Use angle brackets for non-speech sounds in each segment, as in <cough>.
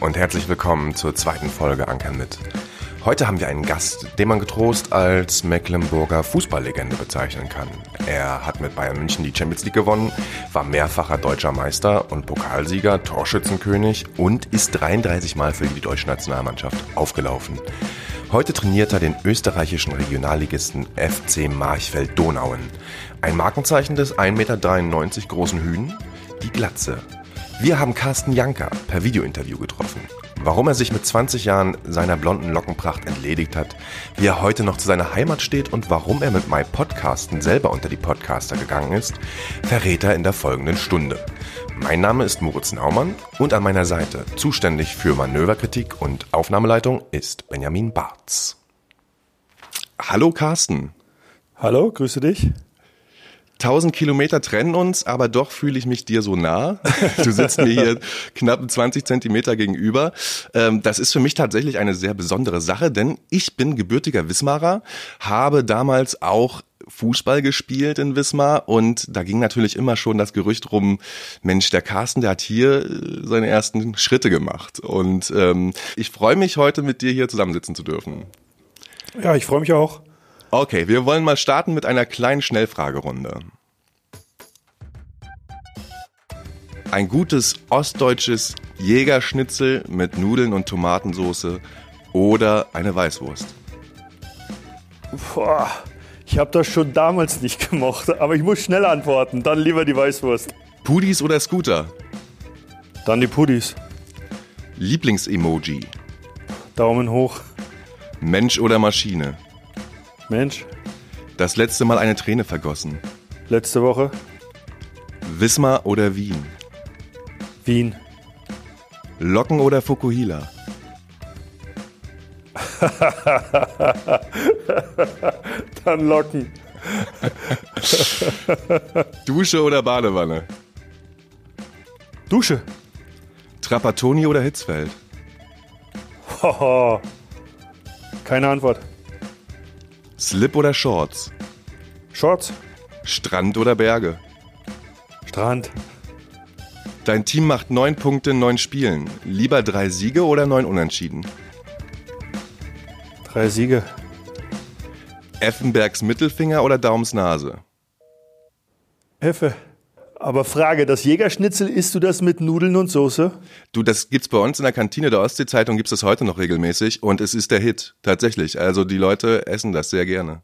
und herzlich willkommen zur zweiten Folge Anker mit. Heute haben wir einen Gast, den man getrost als Mecklenburger Fußballlegende bezeichnen kann. Er hat mit Bayern München die Champions League gewonnen, war mehrfacher deutscher Meister und Pokalsieger, Torschützenkönig und ist 33 Mal für die deutsche Nationalmannschaft aufgelaufen. Heute trainiert er den österreichischen Regionalligisten FC Marchfeld-Donauen. Ein Markenzeichen des 1,93 Meter großen Hühn, die Glatze. Wir haben Carsten Janker per Videointerview getroffen. Warum er sich mit 20 Jahren seiner blonden Lockenpracht entledigt hat, wie er heute noch zu seiner Heimat steht und warum er mit My Podcasten selber unter die Podcaster gegangen ist, verrät er in der folgenden Stunde. Mein Name ist Moritz Naumann und an meiner Seite, zuständig für Manöverkritik und Aufnahmeleitung, ist Benjamin Barz. Hallo Carsten. Hallo, grüße dich. 1000 Kilometer trennen uns, aber doch fühle ich mich dir so nah. <laughs> Du sitzt mir hier knapp 20 Zentimeter gegenüber. Ähm, das ist für mich tatsächlich eine sehr besondere Sache, denn ich bin gebürtiger Wismarer, habe damals auch Fußball gespielt in Wismar und da ging natürlich immer schon das Gerücht rum, Mensch, der Carsten, der hat hier äh, seine ersten Schritte gemacht. Und ähm, ich freue mich heute mit dir hier zusammensitzen zu dürfen. Ja, ich freue mich auch. Okay, wir wollen mal starten mit einer kleinen Schnellfragerunde. Ein gutes ostdeutsches Jägerschnitzel mit Nudeln und Tomatensauce oder eine Weißwurst? Boah, ich habe das schon damals nicht gemocht, aber ich muss schnell antworten. Dann lieber die Weißwurst. Pudis oder Scooter? Dann die Pudis. Lieblingsemoji? Daumen hoch. Mensch oder Maschine? Mensch. Das letzte Mal eine Träne vergossen. Letzte Woche. Wismar oder Wien? Wien. Locken oder Fukuhila? <laughs> Dann Locken. <laughs> Dusche oder Badewanne? Dusche. Trapattoni oder Hitzfeld? Keine Antwort. Slip oder Shorts? Shorts. Strand oder Berge? Strand. Dein Team macht neun Punkte in neun Spielen. Lieber drei Siege oder neun Unentschieden? Drei Siege. Effenbergs Mittelfinger oder Daums Nase? Effe. Aber Frage, das Jägerschnitzel, isst du das mit Nudeln und Soße? Du, das gibt's bei uns in der Kantine der Ostsee-Zeitung, gibt's das heute noch regelmäßig und es ist der Hit, tatsächlich. Also die Leute essen das sehr gerne.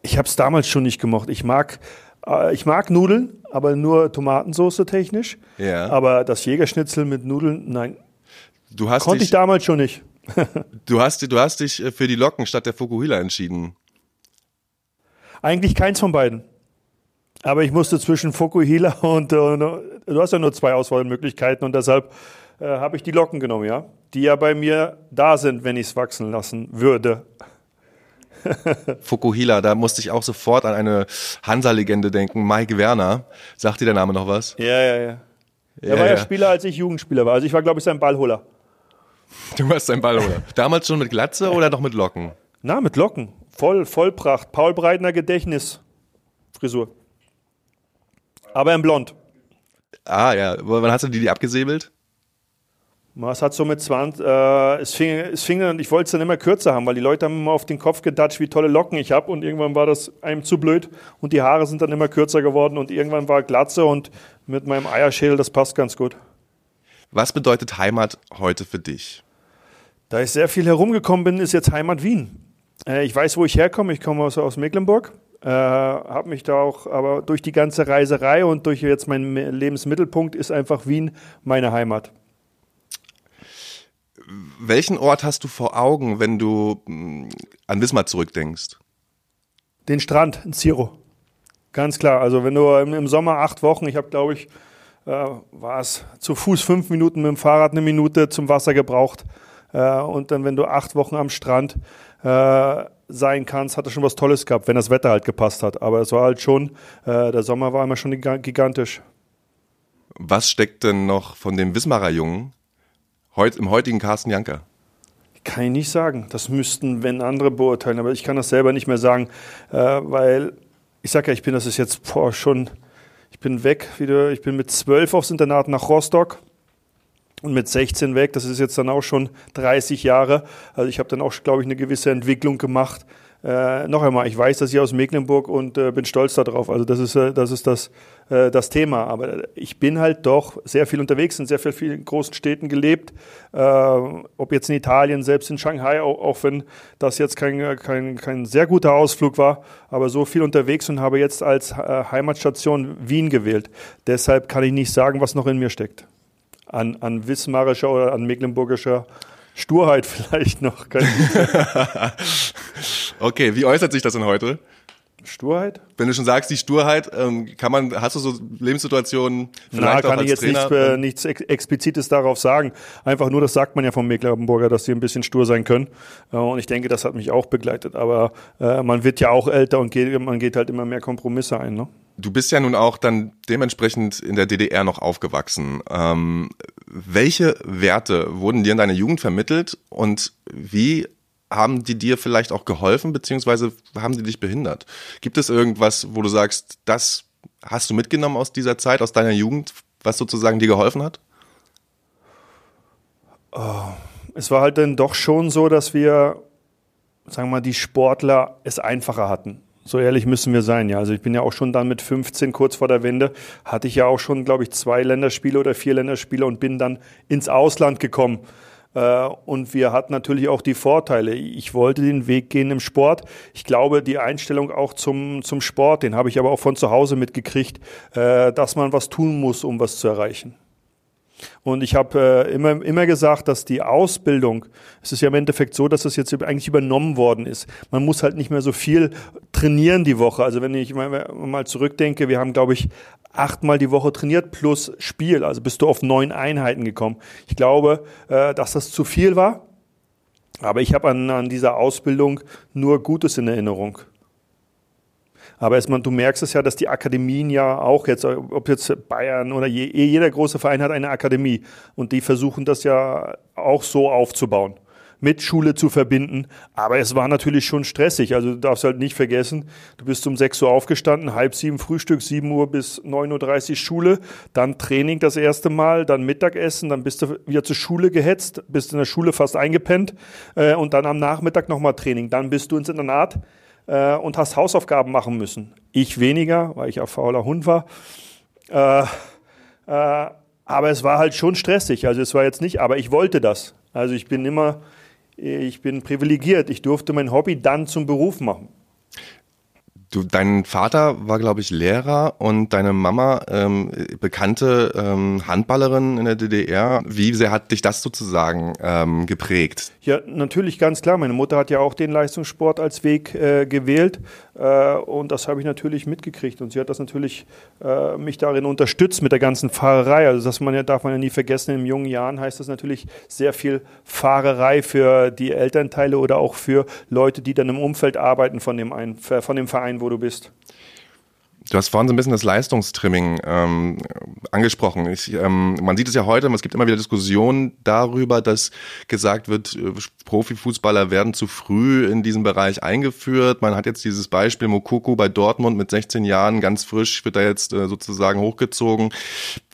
Ich habe es damals schon nicht gemocht. Ich mag, äh, ich mag Nudeln, aber nur Tomatensauce technisch. Ja. Aber das Jägerschnitzel mit Nudeln, nein, Du hast konnte dich, ich damals schon nicht. <laughs> du hast, du hast dich für die Locken statt der Fukuhila entschieden. Eigentlich keins von beiden. Aber ich musste zwischen Fokuhila <laughs> und äh, du hast ja nur zwei Auswahlmöglichkeiten und deshalb äh, habe ich die Locken genommen, ja, die ja bei mir da sind, wenn ich es wachsen lassen würde. <laughs> Fukuhila, da musste ich auch sofort an eine Hansa-Legende denken. Mike Werner. Sagt dir der Name noch was? Ja, ja, ja. Er Ja, war ja ja. Spieler, als ich Jugendspieler war. Also ich war, glaube ich, sein Ballholer. Du warst ein Ballholer. Damals schon mit Glatze oder noch mit Locken? Na, mit Locken. Voll, Vollpracht. Paul Breitner Gedächtnis. Frisur. Aber in Blond. Ah ja, wann hast du die, die abgesäbelt? Es hat so mit 20, äh, es fing, es fing dann, ich wollte es dann immer kürzer haben, weil die Leute haben immer auf den Kopf gedatscht, wie tolle Locken ich habe und irgendwann war das einem zu blöd und die Haare sind dann immer kürzer geworden und irgendwann war Glatze und mit meinem Eierschädel, das passt ganz gut. Was bedeutet Heimat heute für dich? Da ich sehr viel herumgekommen bin, ist jetzt Heimat Wien. Äh, ich weiß, wo ich herkomme, ich komme aus, aus Mecklenburg, äh, habe mich da auch, aber durch die ganze Reiserei und durch jetzt meinen Lebensmittelpunkt ist einfach Wien meine Heimat. Welchen Ort hast du vor Augen, wenn du mh, an Wismar zurückdenkst? Den Strand in Ziro. Ganz klar. Also wenn du im, im Sommer acht Wochen, ich habe glaube ich, äh, war es zu Fuß fünf Minuten, mit dem Fahrrad eine Minute zum Wasser gebraucht. Äh, und dann, wenn du acht Wochen am Strand äh, sein kannst, hat das schon was Tolles gehabt, wenn das Wetter halt gepasst hat. Aber es war halt schon, äh, der Sommer war immer schon giga- gigantisch. Was steckt denn noch von dem Wismarer Jungen heut, im heutigen Carsten Janker? Kann ich nicht sagen. Das müssten, wenn andere beurteilen. Aber ich kann das selber nicht mehr sagen, äh, weil ich sag ja, ich bin, das ist jetzt boah, schon, ich bin weg wieder. Ich bin mit zwölf aufs Internat nach Rostock. Und mit 16 weg. Das ist jetzt dann auch schon 30 Jahre. Also ich habe dann auch, glaube ich, eine gewisse Entwicklung gemacht. Äh, noch einmal, ich weiß, dass ich aus Mecklenburg und äh, bin stolz darauf. Also das ist, äh, das, ist das, äh, das Thema. Aber ich bin halt doch sehr viel unterwegs, in sehr viel, vielen großen Städten gelebt. Äh, ob jetzt in Italien, selbst in Shanghai, auch, auch wenn das jetzt kein, kein, kein sehr guter Ausflug war, aber so viel unterwegs und habe jetzt als äh, Heimatstation Wien gewählt. Deshalb kann ich nicht sagen, was noch in mir steckt an, an wismarischer oder an mecklenburgischer Sturheit <laughs> vielleicht noch. <laughs> okay, wie äußert sich das denn heute? Sturheit? Wenn du schon sagst, die Sturheit, ähm, kann man, hast du so Lebenssituationen vielleicht Na, kann ich jetzt nichts, äh, nichts Explizites darauf sagen. Einfach nur, das sagt man ja vom Mecklenburger, dass sie ein bisschen stur sein können. Äh, und ich denke, das hat mich auch begleitet. Aber äh, man wird ja auch älter und geht, man geht halt immer mehr Kompromisse ein. Ne? Du bist ja nun auch dann dementsprechend in der DDR noch aufgewachsen. Ähm, welche Werte wurden dir in deiner Jugend vermittelt und wie haben die dir vielleicht auch geholfen, beziehungsweise haben die dich behindert? Gibt es irgendwas, wo du sagst, das hast du mitgenommen aus dieser Zeit, aus deiner Jugend, was sozusagen dir geholfen hat? Oh, es war halt dann doch schon so, dass wir, sagen wir mal, die Sportler es einfacher hatten. So ehrlich müssen wir sein, ja. Also ich bin ja auch schon dann mit 15, kurz vor der Wende, hatte ich ja auch schon, glaube ich, zwei Länderspiele oder vier Länderspiele und bin dann ins Ausland gekommen. Äh, und wir hatten natürlich auch die Vorteile. Ich wollte den Weg gehen im Sport. Ich glaube, die Einstellung auch zum, zum Sport, den habe ich aber auch von zu Hause mitgekriegt, äh, dass man was tun muss, um was zu erreichen. Und ich habe äh, immer, immer gesagt, dass die Ausbildung, es ist ja im Endeffekt so, dass das jetzt eigentlich übernommen worden ist. Man muss halt nicht mehr so viel trainieren die Woche. Also wenn ich mal, zurückdenke, wir haben, glaube ich, achtmal die Woche trainiert plus Spiel. Also bist du auf neun Einheiten gekommen. Ich glaube, äh, dass das zu viel war. Aber ich habe an, an dieser Ausbildung nur Gutes in Erinnerung. Aber erstmal, du merkst es ja, dass die Akademien ja auch jetzt, ob jetzt Bayern oder je, jeder große Verein hat eine Akademie und die versuchen das ja auch so aufzubauen mit Schule zu verbinden. Aber es war natürlich schon stressig. Also du darfst halt nicht vergessen, du bist um 6 Uhr aufgestanden, halb sieben Frühstück, 7 Uhr bis 9.30 Uhr Schule, dann Training das erste Mal, dann Mittagessen, dann bist du wieder zur Schule gehetzt, bist in der Schule fast eingepennt äh, und dann am Nachmittag nochmal Training. Dann bist du ins Internat äh, und hast Hausaufgaben machen müssen. Ich weniger, weil ich ja fauler Hund war. Äh, äh, aber es war halt schon stressig. Also es war jetzt nicht, aber ich wollte das. Also ich bin immer, ich bin privilegiert. Ich durfte mein Hobby dann zum Beruf machen. Du, dein Vater war, glaube ich, Lehrer und deine Mama ähm, bekannte ähm, Handballerin in der DDR. Wie sehr hat dich das sozusagen ähm, geprägt? Ja, natürlich ganz klar. Meine Mutter hat ja auch den Leistungssport als Weg äh, gewählt äh, und das habe ich natürlich mitgekriegt und sie hat das natürlich äh, mich darin unterstützt mit der ganzen Fahrerei. Also das man ja, darf man ja nie vergessen. In jungen Jahren heißt das natürlich sehr viel Fahrerei für die Elternteile oder auch für Leute, die dann im Umfeld arbeiten von dem, ein, von dem Verein wo du bist. Du hast vorhin so ein bisschen das Leistungstrimming ähm, angesprochen. Ich, ähm, man sieht es ja heute, es gibt immer wieder Diskussionen darüber, dass gesagt wird, äh, Profifußballer werden zu früh in diesem Bereich eingeführt. Man hat jetzt dieses Beispiel Mokoko bei Dortmund mit 16 Jahren, ganz frisch, wird da jetzt äh, sozusagen hochgezogen.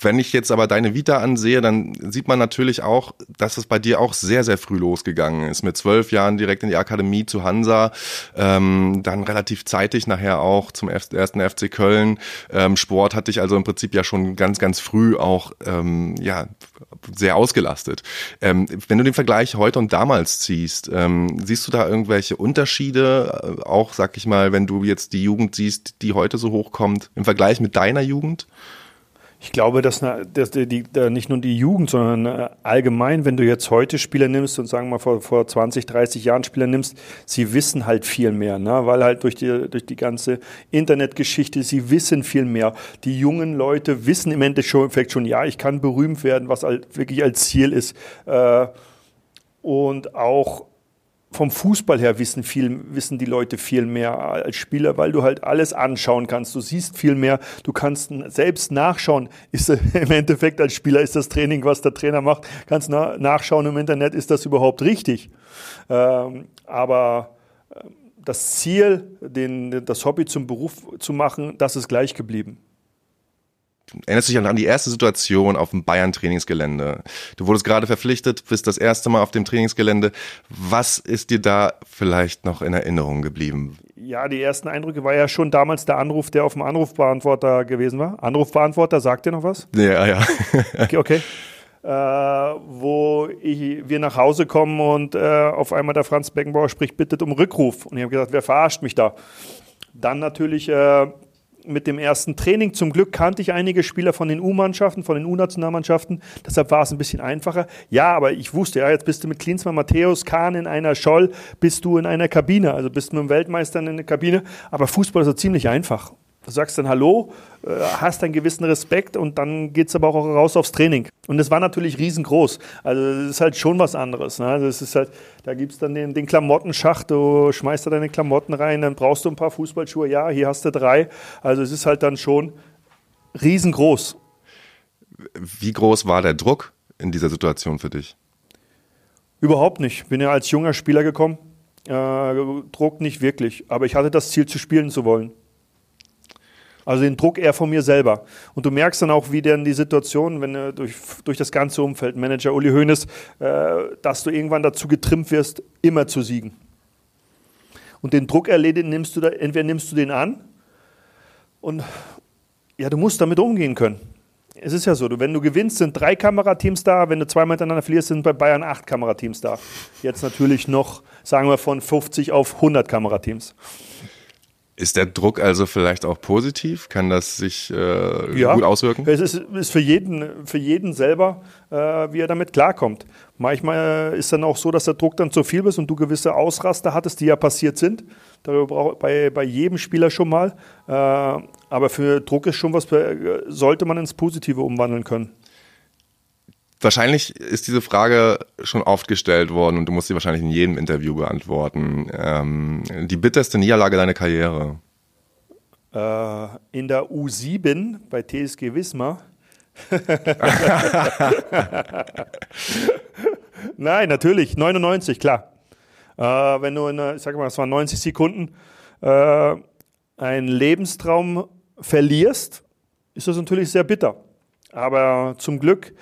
Wenn ich jetzt aber deine Vita ansehe, dann sieht man natürlich auch, dass es bei dir auch sehr, sehr früh losgegangen ist. Mit zwölf Jahren direkt in die Akademie zu Hansa, ähm, dann relativ zeitig nachher auch zum ersten FC Köln. Ähm, Sport hat dich also im Prinzip ja schon ganz, ganz früh auch ähm, ja sehr ausgelastet. Ähm, wenn du den Vergleich heute und damals ziehst, ähm, siehst du da irgendwelche Unterschiede, äh, auch sag ich mal, wenn du jetzt die Jugend siehst, die heute so hochkommt, im Vergleich mit deiner Jugend? Ich glaube, dass, dass die, die, nicht nur die Jugend, sondern äh, allgemein, wenn du jetzt heute Spieler nimmst und sagen wir mal vor, vor 20, 30 Jahren Spieler nimmst, sie wissen halt viel mehr, ne? weil halt durch die, durch die ganze Internetgeschichte, sie wissen viel mehr. Die jungen Leute wissen im Endeffekt schon, ja, ich kann berühmt werden, was halt wirklich als Ziel ist. Äh, und auch vom Fußball her wissen, viel, wissen die Leute viel mehr als Spieler, weil du halt alles anschauen kannst. Du siehst viel mehr, du kannst selbst nachschauen, ist <laughs> im Endeffekt als Spieler ist das Training, was der Trainer macht, kannst nachschauen im Internet, ist das überhaupt richtig. Ähm, aber äh, das Ziel, den, das Hobby zum Beruf zu machen, das ist gleich geblieben. Erinnerst du dich an die erste Situation auf dem Bayern-Trainingsgelände? Du wurdest gerade verpflichtet, bist das erste Mal auf dem Trainingsgelände. Was ist dir da vielleicht noch in Erinnerung geblieben? Ja, die ersten Eindrücke war ja schon damals der Anruf, der auf dem Anrufbeantworter gewesen war. Anrufbeantworter, sagt dir noch was? Ja, ja. okay. okay. Äh, wo ich, wir nach Hause kommen und äh, auf einmal der Franz Beckenbauer spricht, bittet um Rückruf. Und ich habe gesagt, wer verarscht mich da? Dann natürlich äh, mit dem ersten Training. Zum Glück kannte ich einige Spieler von den U-Mannschaften, von den U-Nationalmannschaften. Deshalb war es ein bisschen einfacher. Ja, aber ich wusste, ja, jetzt bist du mit Klinsmann, Matthäus, Kahn in einer Scholl, bist du in einer Kabine. Also bist du mit dem Weltmeister in einer Kabine. Aber Fußball ist so ziemlich einfach. Du sagst dann Hallo, äh, hast einen gewissen Respekt und dann geht es aber auch raus aufs Training. Und es war natürlich riesengroß. Also es ist halt schon was anderes. Ne? Also es ist halt, da gibt es dann den, den Klamottenschacht, du schmeißt da deine Klamotten rein, dann brauchst du ein paar Fußballschuhe, ja, hier hast du drei. Also es ist halt dann schon riesengroß. Wie groß war der Druck in dieser Situation für dich? Überhaupt nicht. Bin ja als junger Spieler gekommen. Äh, Druck nicht wirklich. Aber ich hatte das Ziel, zu spielen zu wollen. Also den Druck eher von mir selber. Und du merkst dann auch, wie denn die Situation, wenn du durch, durch das ganze Umfeld, Manager Uli Hoeneß, äh, dass du irgendwann dazu getrimmt wirst, immer zu siegen. Und den Druck erledigt, nimmst du da, entweder nimmst du den an und ja, du musst damit umgehen können. Es ist ja so, wenn du gewinnst, sind drei Kamerateams da, wenn du zweimal miteinander verlierst, sind bei Bayern acht Kamerateams da. Jetzt natürlich noch, sagen wir, von 50 auf 100 Kamerateams. Ist der Druck also vielleicht auch positiv? Kann das sich äh, ja, gut auswirken? Es ist, ist, für, jeden, für jeden selber, äh, wie er damit klarkommt. Manchmal ist dann auch so, dass der Druck dann zu viel ist und du gewisse Ausraster hattest, die ja passiert sind. Darüber braucht bei, bei jedem Spieler schon mal. Äh, aber für Druck ist schon was, sollte man ins Positive umwandeln können. Wahrscheinlich ist diese Frage schon oft gestellt worden und du musst sie wahrscheinlich in jedem Interview beantworten. Ähm, die bitterste Niederlage deiner Karriere? Äh, in der U7 bei TSG Wismar. <laughs> Nein, natürlich, 99, klar. Äh, wenn du in, ich sag mal, es waren 90 Sekunden, äh, einen Lebenstraum verlierst, ist das natürlich sehr bitter. Aber zum Glück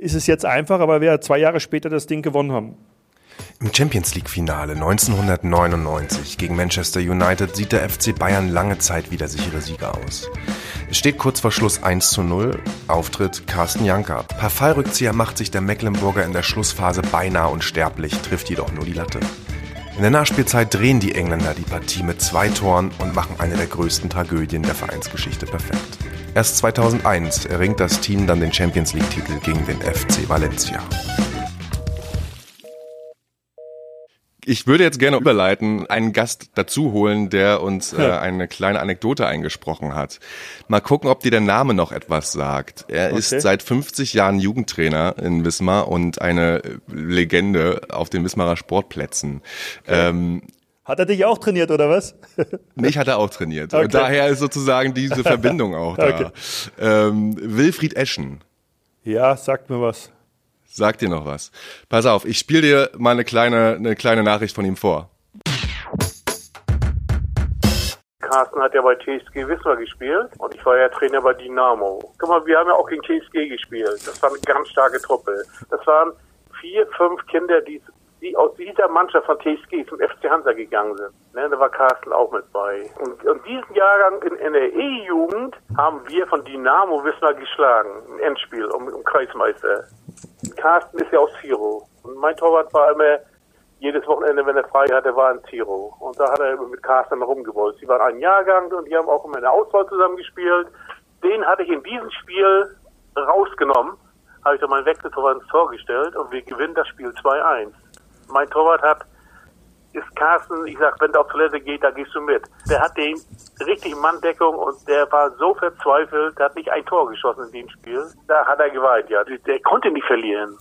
ist es jetzt einfacher, weil wir zwei Jahre später das Ding gewonnen haben. Im Champions League-Finale 1999 gegen Manchester United sieht der FC Bayern lange Zeit wieder sichere Sieger aus. Es steht kurz vor Schluss 1 zu 0, Auftritt Carsten Janker. Per Fallrückzieher macht sich der Mecklenburger in der Schlussphase beinahe unsterblich, trifft jedoch nur die Latte. In der Nachspielzeit drehen die Engländer die Partie mit zwei Toren und machen eine der größten Tragödien der Vereinsgeschichte perfekt. Erst 2001 erringt das Team dann den Champions League-Titel gegen den FC Valencia. Ich würde jetzt gerne überleiten, einen Gast dazu holen, der uns äh, eine kleine Anekdote eingesprochen hat. Mal gucken, ob dir der Name noch etwas sagt. Er okay. ist seit 50 Jahren Jugendtrainer in Wismar und eine Legende auf den Wismarer Sportplätzen. Okay. Ähm, hat er dich auch trainiert oder was? Mich hat er auch trainiert. Okay. Und daher ist sozusagen diese Verbindung auch da. Okay. Ähm, Wilfried Eschen. Ja, sagt mir was. Sagt dir noch was. Pass auf, ich spiele dir mal eine kleine, eine kleine Nachricht von ihm vor. Carsten hat ja bei TSG Wismar gespielt und ich war ja Trainer bei Dynamo. Guck mal, wir haben ja auch gegen TSG gespielt. Das war eine ganz starke Truppe. Das waren vier, fünf Kinder, die die aus dieser Mannschaft von TSG zum FC Hansa gegangen sind. Ne, da war Carsten auch mit bei. Und, und diesen Jahrgang in, in der E-Jugend haben wir von Dynamo Wismar geschlagen im Endspiel um, um Kreismeister. Carsten ist ja aus Ziro. Und mein Torwart war immer jedes Wochenende, wenn er frei hatte, war ein Ziro. Und da hat er mit Carsten rumgewollt. Sie waren ein Jahrgang und die haben auch immer in der Auswahl zusammen gespielt. Den hatte ich in diesem Spiel rausgenommen, habe ich dann meinen Wechseltorwart ins Tor gestellt und wir gewinnen das Spiel 2-1 mein Torwart hat, ist Carsten, ich sag, wenn der auf Toilette geht, da gehst du mit. Der hat den richtig Manndeckung und der war so verzweifelt, der hat nicht ein Tor geschossen in dem Spiel. Da hat er geweint, ja. Der konnte nicht verlieren.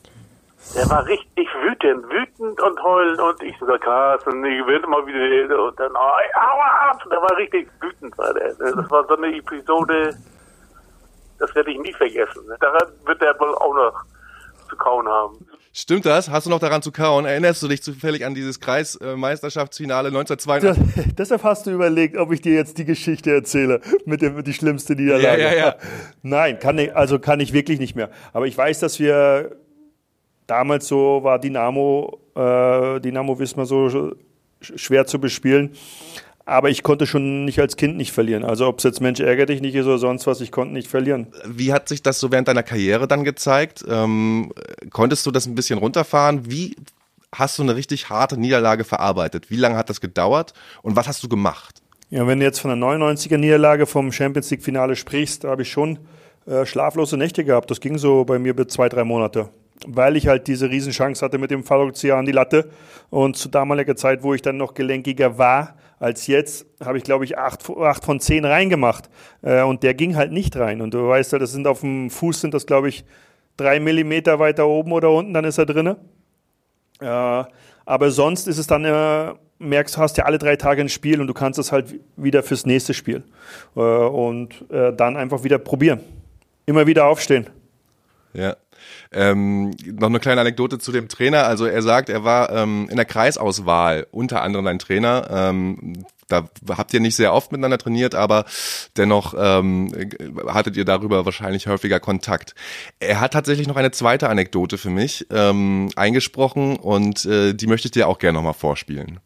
Der war richtig wütend, wütend und heulend und ich so, Carsten, ich will mal wieder und dann, aua, der war richtig wütend, war der. Das war so eine Episode, das werde ich nie vergessen. Daran wird er wohl auch noch zu kauen haben. Stimmt das? Hast du noch daran zu kauen? Erinnerst du dich zufällig an dieses Kreismeisterschaftsfinale 1982? <laughs> deshalb hast du überlegt, ob ich dir jetzt die Geschichte erzähle mit dem die schlimmste Niederlage. Ja, ja, ja. Nein, kann ich, also kann ich wirklich nicht mehr. Aber ich weiß, dass wir damals so war Dynamo, äh, Dynamo Wismar so schwer zu bespielen. Aber ich konnte schon nicht als Kind nicht verlieren. Also ob es jetzt Mensch ärgere dich nicht ist oder sonst was, ich konnte nicht verlieren. Wie hat sich das so während deiner Karriere dann gezeigt? Ähm, konntest du das ein bisschen runterfahren? Wie hast du eine richtig harte Niederlage verarbeitet? Wie lange hat das gedauert und was hast du gemacht? Ja, wenn du jetzt von der 99er Niederlage vom Champions League Finale sprichst, da habe ich schon äh, schlaflose Nächte gehabt. Das ging so bei mir bis zwei, drei Monate weil ich halt diese Riesenchance hatte mit dem Fallrückzieher an die Latte. Und zu damaliger Zeit, wo ich dann noch gelenkiger war als jetzt, habe ich, glaube ich, acht, acht von zehn reingemacht. Äh, und der ging halt nicht rein. Und du weißt ja, das sind auf dem Fuß sind das, glaube ich, drei Millimeter weiter oben oder unten, dann ist er drinne. Äh, aber sonst ist es dann, äh, merkst du, hast ja alle drei Tage ein Spiel und du kannst es halt wieder fürs nächste Spiel. Äh, und äh, dann einfach wieder probieren. Immer wieder aufstehen. Ja. Ähm, noch eine kleine Anekdote zu dem Trainer. Also er sagt, er war ähm, in der Kreisauswahl unter anderem ein Trainer. Ähm, da habt ihr nicht sehr oft miteinander trainiert, aber dennoch ähm, hattet ihr darüber wahrscheinlich häufiger Kontakt. Er hat tatsächlich noch eine zweite Anekdote für mich ähm, eingesprochen und äh, die möchte ich dir auch gerne nochmal vorspielen.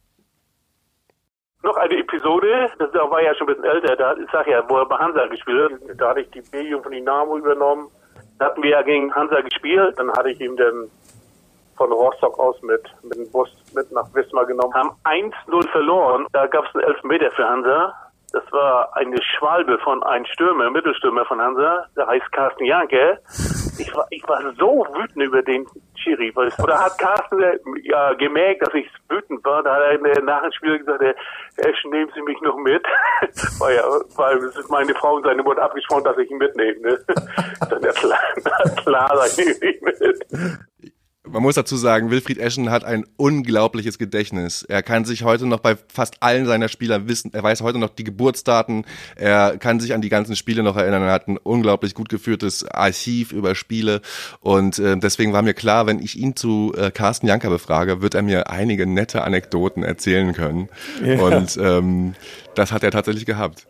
Noch eine Episode, das war ja schon ein bisschen älter, da, ich sag ja, wo er bei Hansa gespielt hat, da hatte ich die B-Jugend von Dynamo übernommen hatten wir ja gegen Hansa gespielt. Dann hatte ich ihm dann von Rostock aus mit, mit dem Bus mit nach Wismar genommen. Haben 1-0 verloren. Da gab es einen Elfmeter für Hansa. Das war eine Schwalbe von einem Stürmer, Mittelstürmer von Hansa. Der heißt Carsten Janke. Ich war, ich war so wütend über den Schiri. Weil, oder hat Carsten ja gemerkt, dass ich wütend war. Da hat er nach dem Spiel gesagt, Esch, nehmen Sie mich noch mit. ja, <laughs> weil meine Frau und seine Mutter abgesprochen, dass ich ihn mitnehme. Ne? <laughs> Dann ja klar, <laughs> klar, da nehme ich mit man muss dazu sagen, Wilfried Eschen hat ein unglaubliches Gedächtnis. Er kann sich heute noch bei fast allen seiner Spieler wissen, er weiß heute noch die Geburtsdaten, er kann sich an die ganzen Spiele noch erinnern, er hat ein unglaublich gut geführtes Archiv über Spiele und äh, deswegen war mir klar, wenn ich ihn zu äh, Carsten Janker befrage, wird er mir einige nette Anekdoten erzählen können ja. und ähm, das hat er tatsächlich gehabt.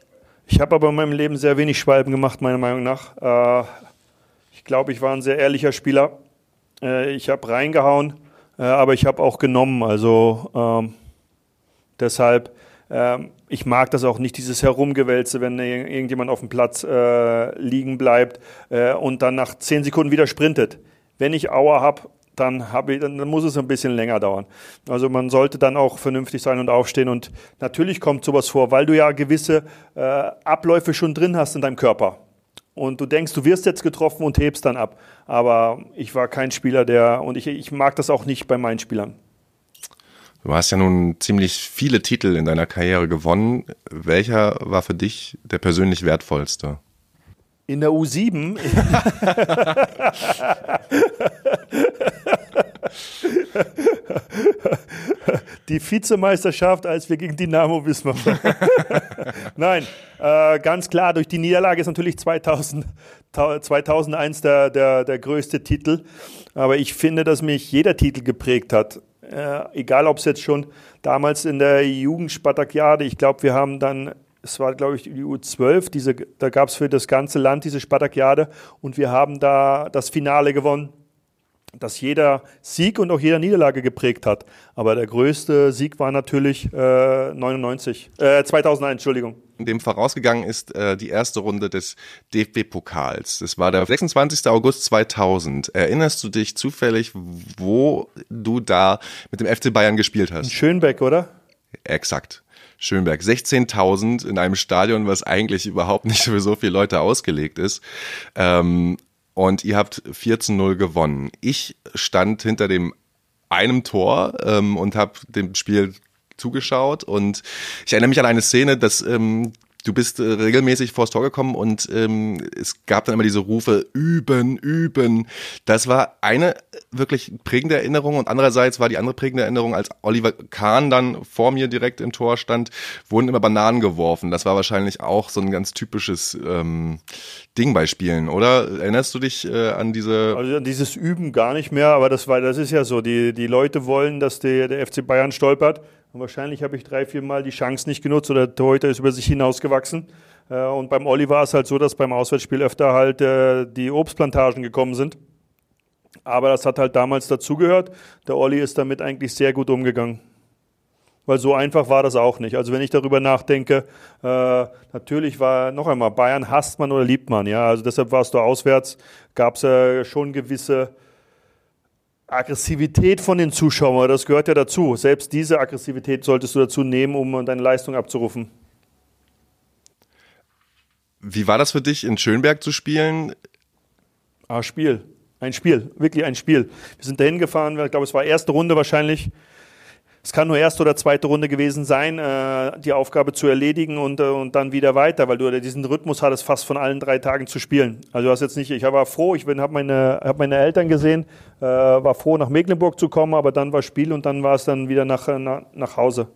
Ich habe aber in meinem Leben sehr wenig Schwalben gemacht, meiner Meinung nach. Äh, ich glaube, ich war ein sehr ehrlicher Spieler ich habe reingehauen, äh, aber ich habe auch genommen. Also ähm, deshalb, äh, ich mag das auch nicht, dieses Herumgewälze, wenn irgendjemand auf dem Platz äh, liegen bleibt äh, und dann nach zehn Sekunden wieder sprintet. Wenn ich Auer habe, dann, ich, dann muss es ein bisschen länger dauern. Also man sollte dann auch vernünftig sein und aufstehen. Und natürlich kommt sowas vor, weil du ja gewisse äh, Abläufe schon drin hast in deinem Körper und du denkst, du wirst jetzt getroffen und hebst dann ab. Aber ich war kein Spieler, der, und ich, ich mag das auch nicht bei meinen Spielern. Du hast ja nun ziemlich viele Titel in deiner Karriere gewonnen. Welcher war für dich der persönlich wertvollste? In der U7. <laughs> <laughs> <laughs> die Vizemeisterschaft, als wir gegen Dynamo Wismar <laughs> Nein, äh, ganz klar, durch die Niederlage ist natürlich 2000, 2001 der, der, der größte Titel. Aber ich finde, dass mich jeder Titel geprägt hat. Äh, egal, ob es jetzt schon damals in der Jugendspartakiade, ich glaube, wir haben dann es war, glaube ich, die U12, diese, da gab es für das ganze Land diese Spartakiade und wir haben da das Finale gewonnen das jeder Sieg und auch jeder Niederlage geprägt hat. Aber der größte Sieg war natürlich äh, 99, äh, 2001, Entschuldigung. Dem vorausgegangen ist äh, die erste Runde des DFB-Pokals. Das war der 26. August 2000. Erinnerst du dich zufällig, wo du da mit dem FC Bayern gespielt hast? In Schönbeck, oder? Exakt. Schönberg. 16.000 in einem Stadion, was eigentlich überhaupt nicht für so viele Leute ausgelegt ist. Ähm, und ihr habt 14-0 gewonnen. Ich stand hinter dem einem Tor ähm, und habe dem Spiel zugeschaut und ich erinnere mich an eine Szene, dass ähm, du bist äh, regelmäßig vors Tor gekommen und ähm, es gab dann immer diese Rufe, üben, üben. Das war eine wirklich prägende Erinnerung und andererseits war die andere prägende Erinnerung, als Oliver Kahn dann vor mir direkt im Tor stand, wurden immer Bananen geworfen. Das war wahrscheinlich auch so ein ganz typisches ähm, Ding bei Spielen, oder? Erinnerst du dich äh, an diese... Also dieses Üben gar nicht mehr, aber das war, das ist ja so, die, die Leute wollen, dass der, der FC Bayern stolpert und wahrscheinlich habe ich drei, vier Mal die Chance nicht genutzt oder der Torhüter ist über sich hinausgewachsen. Äh, und beim Olli war es halt so, dass beim Auswärtsspiel öfter halt äh, die Obstplantagen gekommen sind. Aber das hat halt damals dazugehört. Der Olli ist damit eigentlich sehr gut umgegangen. Weil so einfach war das auch nicht. Also wenn ich darüber nachdenke, äh, natürlich war noch einmal, Bayern hasst man oder liebt man, ja. Also deshalb warst du auswärts, gab es ja schon gewisse Aggressivität von den Zuschauern, das gehört ja dazu. Selbst diese Aggressivität solltest du dazu nehmen, um deine Leistung abzurufen. Wie war das für dich, in Schönberg zu spielen? Ah, Spiel. Ein Spiel, wirklich ein Spiel. Wir sind dahin gefahren, ich glaube, es war erste Runde wahrscheinlich. Es kann nur erste oder zweite Runde gewesen sein, äh, die Aufgabe zu erledigen und, äh, und dann wieder weiter, weil du diesen Rhythmus hattest, fast von allen drei Tagen zu spielen. Also du hast jetzt nicht, ich war froh, ich habe meine, hab meine Eltern gesehen, äh, war froh, nach Mecklenburg zu kommen, aber dann war Spiel und dann war es dann wieder nach, nach, nach Hause.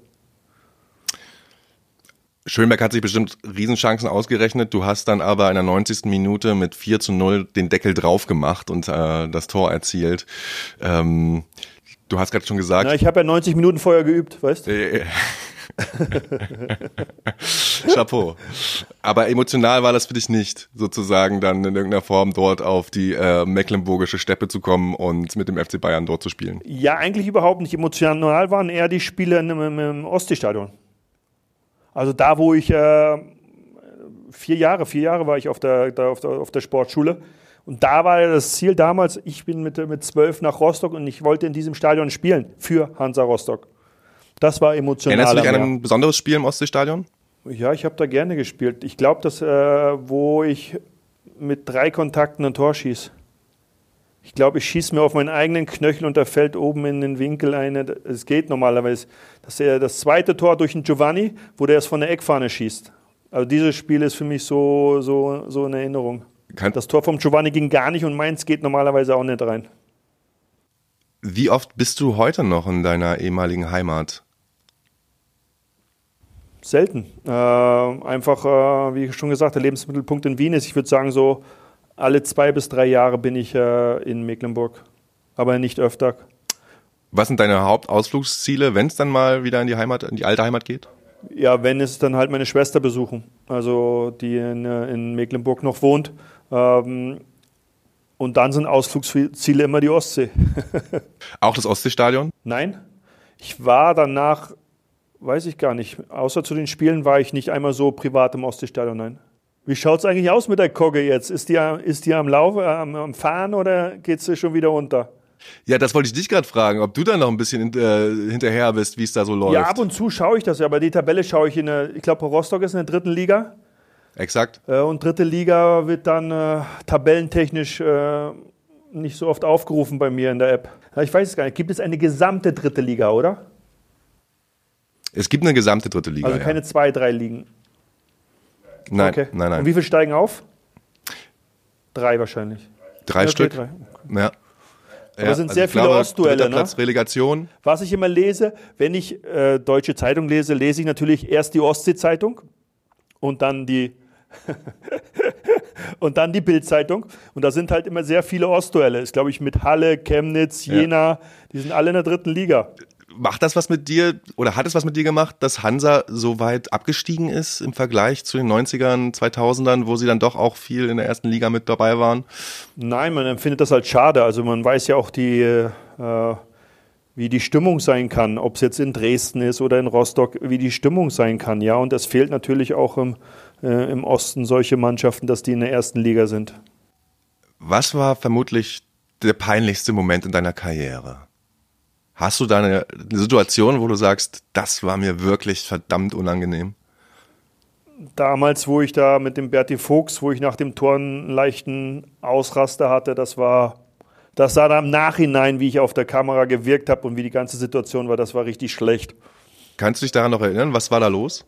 Schönberg hat sich bestimmt Riesenchancen ausgerechnet. Du hast dann aber in der 90. Minute mit 4 zu 0 den Deckel drauf gemacht und äh, das Tor erzielt. Ähm, Du hast gerade schon gesagt. Na, ich habe ja 90 Minuten vorher geübt, weißt du? <laughs> Chapeau. Aber emotional war das für dich nicht, sozusagen dann in irgendeiner Form dort auf die äh, mecklenburgische Steppe zu kommen und mit dem FC Bayern dort zu spielen? Ja, eigentlich überhaupt nicht. Emotional waren eher die Spiele im, im, im Ostseestadion. Also da, wo ich äh, vier Jahre, vier Jahre war ich auf der, da auf der, auf der Sportschule. Und da war das Ziel damals, ich bin mit, mit zwölf nach Rostock und ich wollte in diesem Stadion spielen für Hansa Rostock. Das war emotional. Erinnerst du dich an ein besonderes Spiel im Ostseestadion? Ja, ich habe da gerne gespielt. Ich glaube, dass, äh, wo ich mit drei Kontakten ein Tor schieße. Ich glaube, ich schieße mir auf meinen eigenen Knöchel und da fällt oben in den Winkel eine. Es geht normalerweise. Das ist das zweite Tor durch den Giovanni, wo der es von der Eckfahne schießt. Also dieses Spiel ist für mich so, so, so eine Erinnerung. Kann das Tor vom Giovanni ging gar nicht und meins geht normalerweise auch nicht rein. Wie oft bist du heute noch in deiner ehemaligen Heimat? Selten. Äh, einfach, äh, wie ich schon gesagt, der Lebensmittelpunkt in Wien ist. Ich würde sagen, so alle zwei bis drei Jahre bin ich äh, in Mecklenburg, aber nicht öfter. Was sind deine Hauptausflugsziele, wenn es dann mal wieder in die Heimat, in die alte Heimat geht? Ja, wenn es dann halt meine Schwester besuchen, also die in, äh, in Mecklenburg noch wohnt. Ähm, und dann sind Ausflugsziele immer die Ostsee. <laughs> Auch das Ostseestadion? Nein. Ich war danach, weiß ich gar nicht, außer zu den Spielen war ich nicht einmal so privat im Ostseestadion, nein. Wie schaut es eigentlich aus mit der Kogge jetzt? Ist die, ist die am Laufen, am, am Fahren oder geht sie schon wieder unter? Ja, das wollte ich dich gerade fragen, ob du da noch ein bisschen äh, hinterher bist, wie es da so läuft. Ja, ab und zu schaue ich das ja, aber die Tabelle schaue ich in der, ich glaube, Rostock ist in der dritten Liga. Exakt. Äh, und dritte Liga wird dann äh, tabellentechnisch äh, nicht so oft aufgerufen bei mir in der App. Ich weiß es gar nicht. Gibt es eine gesamte dritte Liga, oder? Es gibt eine gesamte dritte Liga. Also keine ja. zwei, drei Ligen. Nein, okay. nein, nein. Und wie viele steigen auf? Drei wahrscheinlich. Drei okay, Stück. Drei. Ja. Aber ja, sind also sehr viele glaube, Ostduelle. Ne? Relegation. Was ich immer lese, wenn ich äh, deutsche Zeitung lese, lese ich natürlich erst die Ostsee-Zeitung und dann die <laughs> und dann die Bildzeitung. Und da sind halt immer sehr viele Ostduelle. Ist, glaube ich, mit Halle, Chemnitz, Jena, ja. die sind alle in der dritten Liga. Macht das was mit dir oder hat es was mit dir gemacht, dass Hansa so weit abgestiegen ist im Vergleich zu den 90ern, 2000ern, wo sie dann doch auch viel in der ersten Liga mit dabei waren? Nein, man empfindet das halt schade. Also man weiß ja auch die, äh, wie die Stimmung sein kann, ob es jetzt in Dresden ist oder in Rostock, wie die Stimmung sein kann. Ja, und es fehlt natürlich auch im, äh, im Osten solche Mannschaften, dass die in der ersten Liga sind. Was war vermutlich der peinlichste Moment in deiner Karriere? Hast du da eine Situation, wo du sagst, das war mir wirklich verdammt unangenehm? Damals, wo ich da mit dem Berti Fuchs, wo ich nach dem Tor einen leichten Ausraster hatte, das war das sah dann im Nachhinein, wie ich auf der Kamera gewirkt habe und wie die ganze Situation war, das war richtig schlecht. Kannst du dich daran noch erinnern? Was war da los?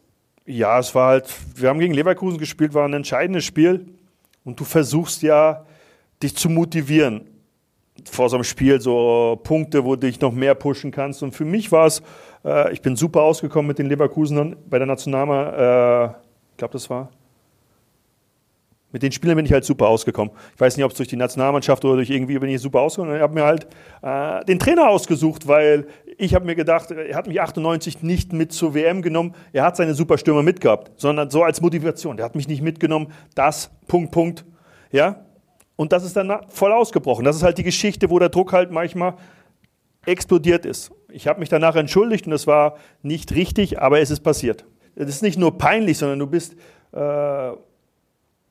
Ja, es war halt, wir haben gegen Leverkusen gespielt, war ein entscheidendes Spiel und du versuchst ja, dich zu motivieren vor so einem Spiel, so Punkte, wo du dich noch mehr pushen kannst. Und für mich war es, äh, ich bin super ausgekommen mit den Leverkusenern bei der Nationalmannschaft, äh, ich glaube, das war mit den Spielern bin ich halt super ausgekommen. Ich weiß nicht, ob es durch die Nationalmannschaft oder durch irgendwie bin ich super ausgekommen. Ich habe mir halt äh, den Trainer ausgesucht, weil ich habe mir gedacht, er hat mich 98 nicht mit zur WM genommen. Er hat seine Superstürmer mitgehabt, sondern so als Motivation. Der hat mich nicht mitgenommen. Das, Punkt, Punkt. Ja? Und das ist dann voll ausgebrochen. Das ist halt die Geschichte, wo der Druck halt manchmal explodiert ist. Ich habe mich danach entschuldigt und das war nicht richtig, aber es ist passiert. Es ist nicht nur peinlich, sondern du bist... Äh,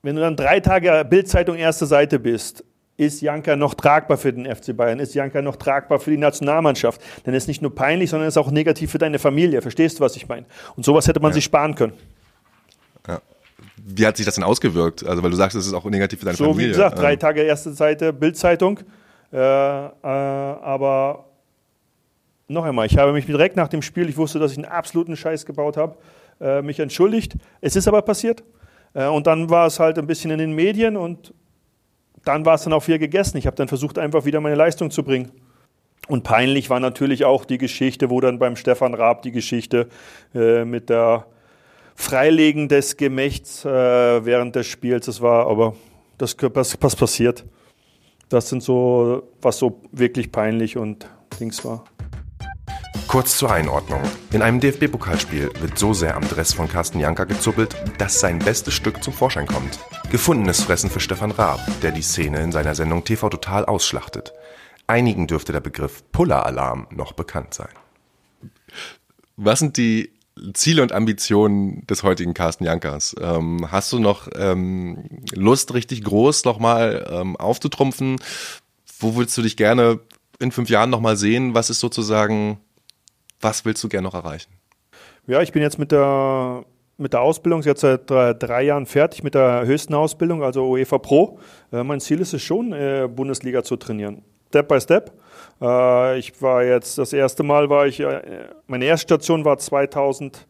wenn du dann drei Tage Bildzeitung erste Seite bist, ist Janka noch tragbar für den FC Bayern? Ist Janka noch tragbar für die Nationalmannschaft? Dann ist nicht nur peinlich, sondern ist auch negativ für deine Familie. Verstehst du, was ich meine? Und sowas hätte man ja. sich sparen können. Ja. Wie hat sich das denn ausgewirkt? Also, weil du sagst, es ist auch negativ für deine so, Familie. So, wie gesagt, drei ähm. Tage erste Seite Bildzeitung. Äh, äh, aber noch einmal, ich habe mich direkt nach dem Spiel, ich wusste, dass ich einen absoluten Scheiß gebaut habe, äh, mich entschuldigt. Es ist aber passiert. Äh, und dann war es halt ein bisschen in den Medien und dann war es dann auch viel gegessen. Ich habe dann versucht, einfach wieder meine Leistung zu bringen. Und peinlich war natürlich auch die Geschichte, wo dann beim Stefan Raab die Geschichte äh, mit der Freilegen des Gemächts äh, während des Spiels, das war aber das was, passiert. Das sind so, was so wirklich peinlich und Dings war. Kurz zur Einordnung. In einem DFB-Pokalspiel wird so sehr am Dress von Carsten Janka gezuppelt, dass sein bestes Stück zum Vorschein kommt. Gefundenes Fressen für Stefan Raab, der die Szene in seiner Sendung TV Total ausschlachtet. Einigen dürfte der Begriff Puller-Alarm noch bekannt sein. Was sind die Ziele und Ambitionen des heutigen Carsten Jankers? Ähm, hast du noch ähm, Lust, richtig groß nochmal ähm, aufzutrumpfen? Wo würdest du dich gerne in fünf Jahren nochmal sehen? Was ist sozusagen was willst du gerne noch erreichen? Ja, ich bin jetzt mit der, mit der Ausbildung jetzt seit drei, drei Jahren fertig mit der höchsten Ausbildung, also UEFA Pro. Äh, mein Ziel ist es schon, äh, Bundesliga zu trainieren. Step by Step. Äh, ich war jetzt, das erste Mal war ich, äh, meine erste Station war 2018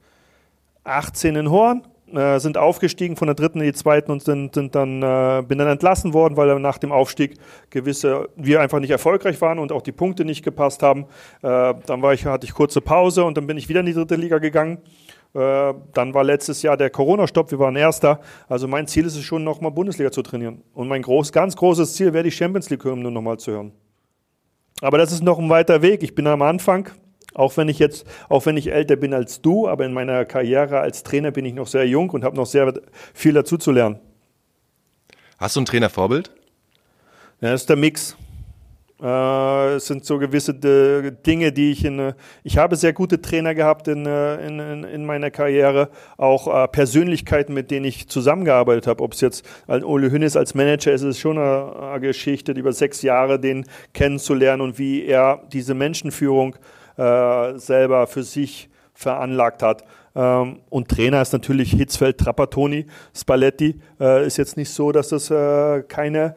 in Horn äh, sind aufgestiegen von der dritten in die zweiten und sind, sind dann, äh, bin dann entlassen worden, weil nach dem Aufstieg gewisse, wir einfach nicht erfolgreich waren und auch die Punkte nicht gepasst haben. Äh, dann war ich, hatte ich kurze Pause und dann bin ich wieder in die dritte Liga gegangen. Äh, dann war letztes Jahr der Corona-Stopp, wir waren Erster. Also mein Ziel ist es schon, nochmal Bundesliga zu trainieren. Und mein groß, ganz großes Ziel wäre, die Champions League-Hymne nochmal zu hören. Aber das ist noch ein weiter Weg. Ich bin am Anfang. Auch wenn ich jetzt, auch wenn ich älter bin als du, aber in meiner Karriere als Trainer bin ich noch sehr jung und habe noch sehr viel dazu zu lernen. Hast du ein Trainervorbild? Ja, das ist der Mix. Äh, es sind so gewisse äh, Dinge, die ich in. Äh, ich habe sehr gute Trainer gehabt in, äh, in, in, in meiner Karriere, auch Persönlichkeiten, mit denen ich zusammengearbeitet habe. Ob es jetzt Ole Hünnes als Manager ist, ist schon eine, eine Geschichte, über sechs Jahre den kennenzulernen und wie er diese Menschenführung äh, selber für sich veranlagt hat. Ähm, und Trainer ist natürlich Hitzfeld, Trapattoni, Spalletti. Äh, ist jetzt nicht so, dass das äh, keine,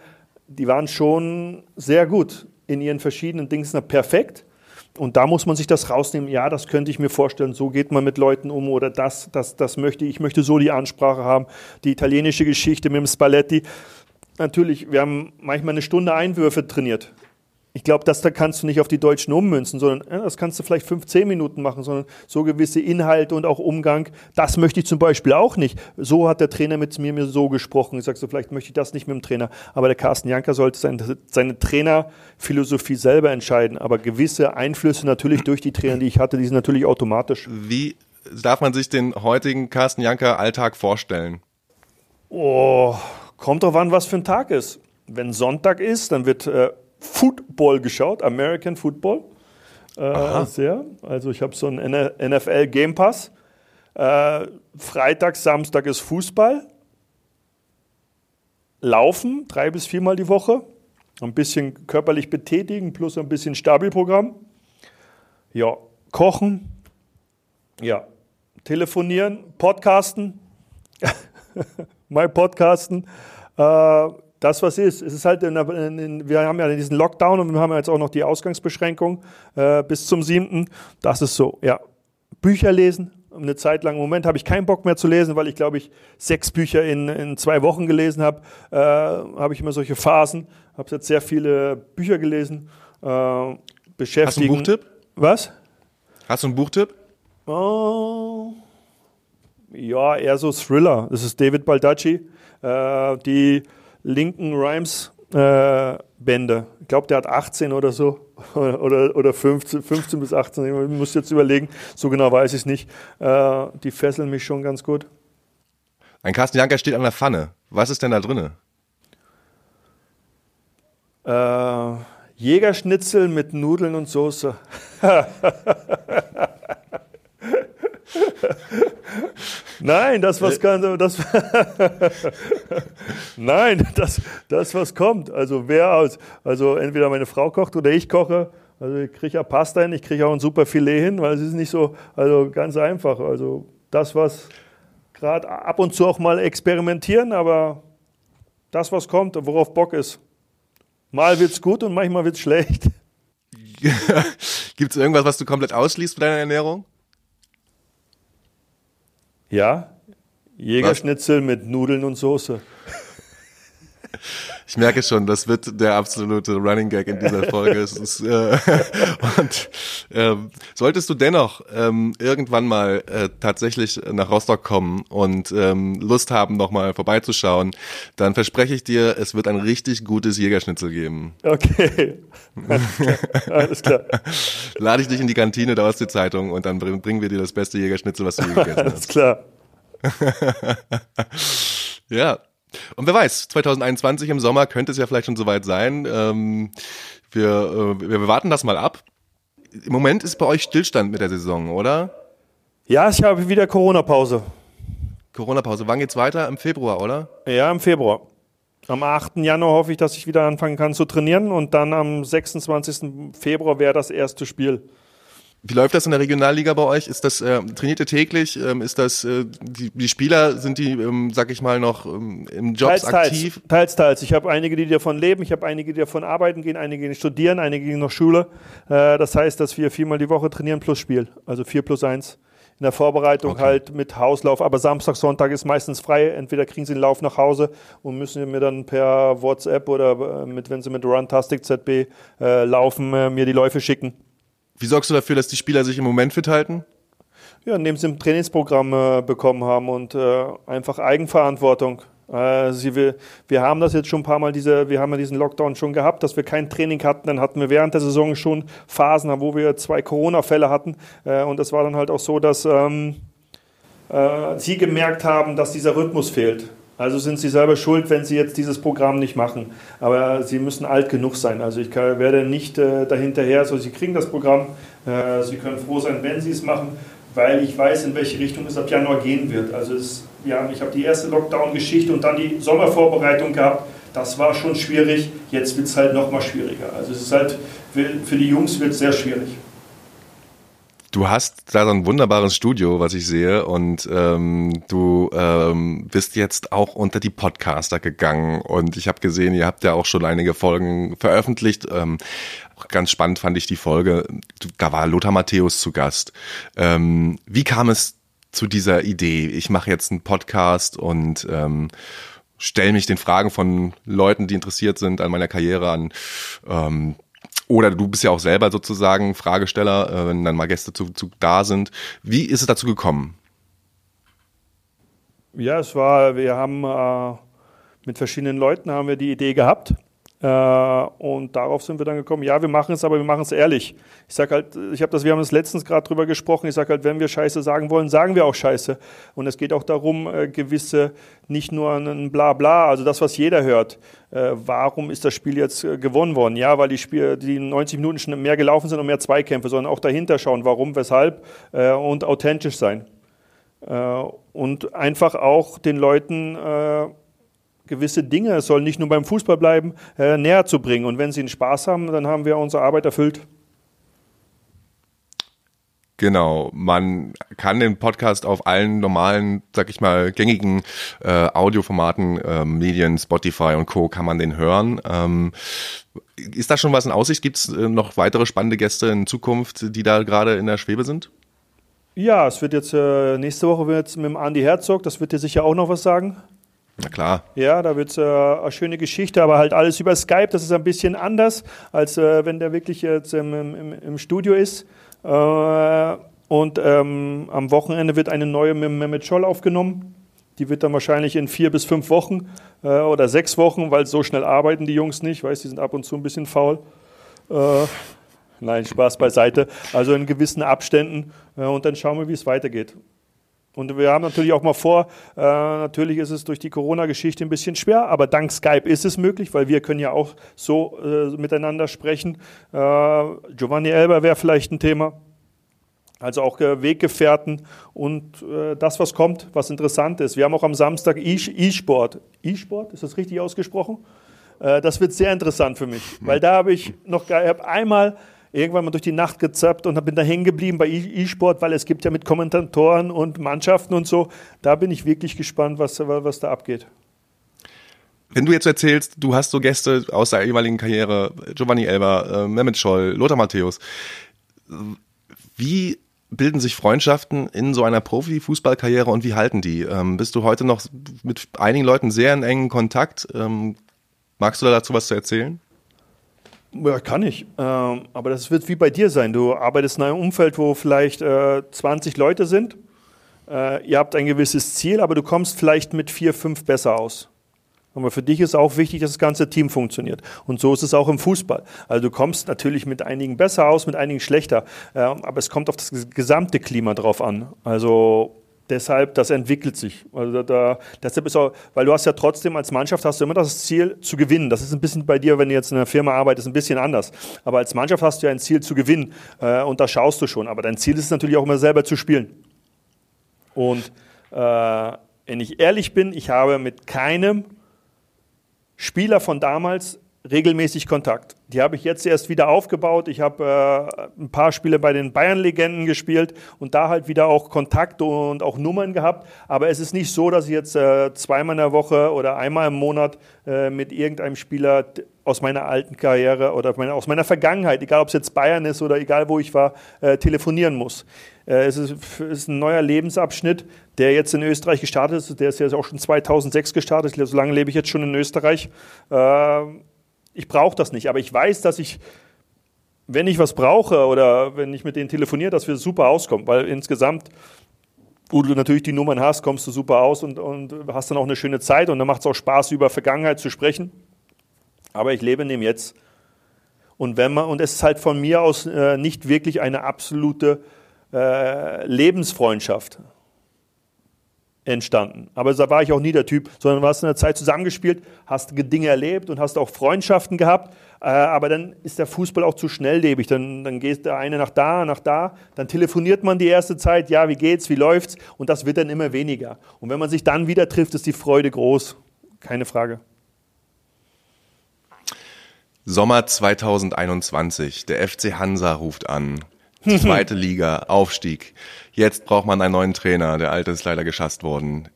die waren schon sehr gut in ihren verschiedenen Dings perfekt. Und da muss man sich das rausnehmen. Ja, das könnte ich mir vorstellen. So geht man mit Leuten um oder das, das, das möchte ich. möchte so die Ansprache haben. Die italienische Geschichte mit dem Spalletti. Natürlich, wir haben manchmal eine Stunde Einwürfe trainiert. Ich glaube, das da kannst du nicht auf die Deutschen ummünzen, sondern das kannst du vielleicht fünf, zehn Minuten machen, sondern so gewisse Inhalte und auch Umgang, das möchte ich zum Beispiel auch nicht. So hat der Trainer mit mir, mir so gesprochen. Ich sage so, vielleicht möchte ich das nicht mit dem Trainer. Aber der Carsten Janker sollte seine, seine Trainerphilosophie selber entscheiden. Aber gewisse Einflüsse natürlich durch die Trainer, die ich hatte, die sind natürlich automatisch. Wie darf man sich den heutigen Carsten Janker Alltag vorstellen? Oh, kommt drauf an, was für ein Tag ist. Wenn Sonntag ist, dann wird äh, Football geschaut, American Football. Äh, sehr. Also ich habe so einen NFL Game Pass. Äh, Freitag, Samstag ist Fußball. Laufen, drei bis viermal die Woche. Ein bisschen körperlich betätigen plus ein bisschen Stabilprogramm. Ja, kochen. Ja, telefonieren, podcasten. <laughs> Mal podcasten. Äh, das, was ist. Es ist halt, in, in, wir haben ja diesen Lockdown und wir haben ja jetzt auch noch die Ausgangsbeschränkung äh, bis zum 7. Das ist so, ja. Bücher lesen, eine Zeit lang. Im Moment habe ich keinen Bock mehr zu lesen, weil ich, glaube ich, sechs Bücher in, in zwei Wochen gelesen habe. Äh, habe ich immer solche Phasen. Habe jetzt sehr viele Bücher gelesen. Äh, beschäftigen. Hast du einen Buchtipp? Was? Hast du einen Buchtipp? Oh, ja, eher so Thriller. Das ist David Baldacci. Äh, die linken Rhymes äh, Bände. Ich glaube, der hat 18 oder so. <laughs> Oder, oder 15, 15 bis 18. Ich muss jetzt überlegen. So genau weiß ich es nicht. Äh, die fesseln mich schon ganz gut. Ein Carsten Janker steht an der Pfanne. Was ist denn da drin? Äh, Jägerschnitzel mit Nudeln und Soße. <laughs> <laughs> Nein, das was kann, äh. das <laughs> Nein, das das was kommt. Also wer aus also entweder meine Frau kocht oder ich koche. Also ich kriege ja Pasta hin, ich kriege auch ein super Filet hin, weil es ist nicht so also ganz einfach. Also das was gerade ab und zu auch mal experimentieren, aber das was kommt, worauf Bock ist. Mal wird's gut und manchmal wird's schlecht. <laughs> Gibt es irgendwas, was du komplett ausschließt bei deiner Ernährung? Ja, Jägerschnitzel Was? mit Nudeln und Soße. <laughs> Ich merke schon, das wird der absolute Running Gag in dieser Folge. ist, äh, <laughs> und ähm, solltest du dennoch ähm, irgendwann mal äh, tatsächlich nach Rostock kommen und ähm, Lust haben, nochmal vorbeizuschauen, dann verspreche ich dir, es wird ein richtig gutes Jägerschnitzel geben. Okay. Alles klar. Lade ich dich in die Kantine der Ostsee-Zeitung und dann bringen wir dir das beste Jägerschnitzel, was du je gegessen hast. Alles klar. <laughs> ja, und wer weiß, 2021 im Sommer könnte es ja vielleicht schon soweit sein. Ähm, wir, äh, wir warten das mal ab. Im Moment ist bei euch Stillstand mit der Saison, oder? Ja, ich habe wieder Corona-Pause. Corona-Pause. Wann geht's weiter? Im Februar, oder? Ja, im Februar. Am 8. Januar hoffe ich, dass ich wieder anfangen kann zu trainieren und dann am 26. Februar wäre das erste Spiel. Wie läuft das in der Regionalliga bei euch? Ist das äh, trainiert ihr täglich? Ähm, ist das äh, die, die Spieler sind die, ähm, sag ich mal, noch ähm, im Jobs teils, aktiv? Teils, teils. Ich habe einige, die davon leben. Ich habe einige, die davon arbeiten gehen. Einige, die studieren. Einige gehen noch Schule. Äh, das heißt, dass wir viermal die Woche trainieren plus Spiel, also vier plus eins. In der Vorbereitung okay. halt mit Hauslauf. Aber Samstag, Sonntag ist meistens frei. Entweder kriegen sie den Lauf nach Hause und müssen mir dann per WhatsApp oder äh, mit, wenn sie mit Runtastic ZB äh, laufen, äh, mir die Läufe schicken. Wie sorgst du dafür, dass die Spieler sich im Moment fit halten? Ja, indem sie ein Trainingsprogramm äh, bekommen haben und äh, einfach Eigenverantwortung. Äh, sie, wir, wir haben das jetzt schon ein paar Mal, diese, wir haben ja diesen Lockdown schon gehabt, dass wir kein Training hatten. Dann hatten wir während der Saison schon Phasen, wo wir zwei Corona-Fälle hatten. Äh, und das war dann halt auch so, dass ähm, äh, sie gemerkt haben, dass dieser Rhythmus fehlt. Also sind sie selber schuld, wenn sie jetzt dieses Programm nicht machen. Aber sie müssen alt genug sein. Also ich kann, werde nicht äh, dahinterher, so sie kriegen das Programm, äh, sie können froh sein, wenn sie es machen, weil ich weiß, in welche Richtung es ab Januar gehen wird. Also es, ja, ich habe die erste Lockdown-Geschichte und dann die Sommervorbereitung gehabt. Das war schon schwierig. Jetzt wird es halt noch mal schwieriger. Also es ist halt für die Jungs wird sehr schwierig. Du hast da so ein wunderbares Studio, was ich sehe, und ähm, du ähm, bist jetzt auch unter die Podcaster gegangen und ich habe gesehen, ihr habt ja auch schon einige Folgen veröffentlicht. Ähm, ganz spannend fand ich die Folge. Da war Lothar Matthäus zu Gast. Ähm, wie kam es zu dieser Idee? Ich mache jetzt einen Podcast und ähm, stelle mich den Fragen von Leuten, die interessiert sind an meiner Karriere an. Ähm, oder du bist ja auch selber sozusagen Fragesteller, äh, wenn dann mal Gäste zu, zu da sind. Wie ist es dazu gekommen? Ja, es war, wir haben äh, mit verschiedenen Leuten haben wir die Idee gehabt und darauf sind wir dann gekommen, ja, wir machen es, aber wir machen es ehrlich. Ich sage halt, ich habe das, wir haben das letztens gerade drüber gesprochen, ich sage halt, wenn wir Scheiße sagen wollen, sagen wir auch Scheiße. Und es geht auch darum, äh, gewisse, nicht nur ein Blabla, also das, was jeder hört. Äh, warum ist das Spiel jetzt gewonnen worden? Ja, weil die, Spiel, die 90 Minuten schon mehr gelaufen sind und mehr Zweikämpfe, sondern auch dahinter schauen, warum, weshalb und authentisch sein. und einfach auch den Leuten gewisse Dinge, es soll nicht nur beim Fußball bleiben, äh, näher zu bringen. Und wenn sie einen Spaß haben, dann haben wir unsere Arbeit erfüllt. Genau, man kann den Podcast auf allen normalen, sag ich mal, gängigen äh, Audioformaten, äh, Medien, Spotify und Co. kann man den hören. Ähm, ist da schon was in Aussicht? Gibt es äh, noch weitere spannende Gäste in Zukunft, die da gerade in der Schwebe sind? Ja, es wird jetzt äh, nächste Woche wird mit dem Andi Herzog, das wird dir sicher auch noch was sagen. Na klar. Ja, da wird es äh, eine schöne Geschichte, aber halt alles über Skype. Das ist ein bisschen anders, als äh, wenn der wirklich jetzt im, im, im Studio ist. Äh, und ähm, am Wochenende wird eine neue mit Mehmet Scholl aufgenommen. Die wird dann wahrscheinlich in vier bis fünf Wochen äh, oder sechs Wochen, weil so schnell arbeiten die Jungs nicht. Ich weiß, die sind ab und zu ein bisschen faul. Äh, nein, Spaß beiseite. Also in gewissen Abständen. Äh, und dann schauen wir, wie es weitergeht. Und wir haben natürlich auch mal vor, äh, natürlich ist es durch die Corona-Geschichte ein bisschen schwer, aber dank Skype ist es möglich, weil wir können ja auch so äh, miteinander sprechen. Äh, Giovanni Elber wäre vielleicht ein Thema. Also auch äh, Weggefährten und äh, das, was kommt, was interessant ist. Wir haben auch am Samstag E-Sport. E-Sport, ist das richtig ausgesprochen? Äh, das wird sehr interessant für mich, weil da habe ich noch, habe einmal irgendwann mal durch die Nacht gezappt und bin da hängen geblieben bei E-Sport, weil es gibt ja mit Kommentatoren und Mannschaften und so. Da bin ich wirklich gespannt, was, was da abgeht. Wenn du jetzt erzählst, du hast so Gäste aus der ehemaligen Karriere, Giovanni Elber, äh, Mehmet Scholl, Lothar Matthäus, wie bilden sich Freundschaften in so einer Profifußballkarriere und wie halten die? Ähm, bist du heute noch mit einigen Leuten sehr in engen Kontakt? Ähm, magst du da dazu was zu erzählen? Ja, kann ich. Ähm, aber das wird wie bei dir sein. Du arbeitest in einem Umfeld, wo vielleicht äh, 20 Leute sind. Äh, ihr habt ein gewisses Ziel, aber du kommst vielleicht mit vier, fünf besser aus. Aber für dich ist auch wichtig, dass das ganze Team funktioniert. Und so ist es auch im Fußball. Also du kommst natürlich mit einigen besser aus, mit einigen schlechter. Äh, aber es kommt auf das gesamte Klima drauf an. Also deshalb, das entwickelt sich. Also da, deshalb ist auch, weil du hast ja trotzdem als Mannschaft hast du immer das Ziel zu gewinnen. Das ist ein bisschen bei dir, wenn du jetzt in einer Firma arbeitest, ein bisschen anders. Aber als Mannschaft hast du ja ein Ziel zu gewinnen äh, und da schaust du schon. Aber dein Ziel ist es natürlich auch immer selber zu spielen. Und äh, wenn ich ehrlich bin, ich habe mit keinem Spieler von damals regelmäßig Kontakt. Die habe ich jetzt erst wieder aufgebaut. Ich habe äh, ein paar Spiele bei den Bayern-Legenden gespielt und da halt wieder auch Kontakt und auch Nummern gehabt. Aber es ist nicht so, dass ich jetzt äh, zweimal in der Woche oder einmal im Monat äh, mit irgendeinem Spieler aus meiner alten Karriere oder aus meiner Vergangenheit, egal ob es jetzt Bayern ist oder egal wo ich war, äh, telefonieren muss. Äh, es ist, ist, ein neuer Lebensabschnitt, der jetzt in Österreich gestartet ist. Der ist ja auch schon 2006 gestartet. So lange lebe ich jetzt schon in Österreich. Ich brauche das nicht, aber ich weiß, dass ich, wenn ich was brauche oder wenn ich mit denen telefoniere, dass wir super auskommen, weil insgesamt, wo du natürlich die Nummern hast, kommst du super aus und, und hast dann auch eine schöne Zeit und dann macht es auch Spaß, über Vergangenheit zu sprechen. Aber ich lebe in dem Jetzt. Und wenn man, und es ist halt von mir aus äh, nicht wirklich eine absolute äh, Lebensfreundschaft entstanden. Aber da war ich auch nie der Typ, sondern du hast in der Zeit zusammengespielt, hast Dinge erlebt und hast auch Freundschaften gehabt. Äh, aber dann ist der Fußball auch zu schnelllebig. Dann, dann geht der eine nach da, nach da. Dann telefoniert man die erste Zeit, ja, wie geht's, wie läuft's? Und das wird dann immer weniger. Und wenn man sich dann wieder trifft, ist die Freude groß. Keine Frage. Sommer 2021. Der FC Hansa ruft an. <laughs> Zweite Liga, Aufstieg. Jetzt braucht man einen neuen Trainer. Der alte ist leider geschasst worden.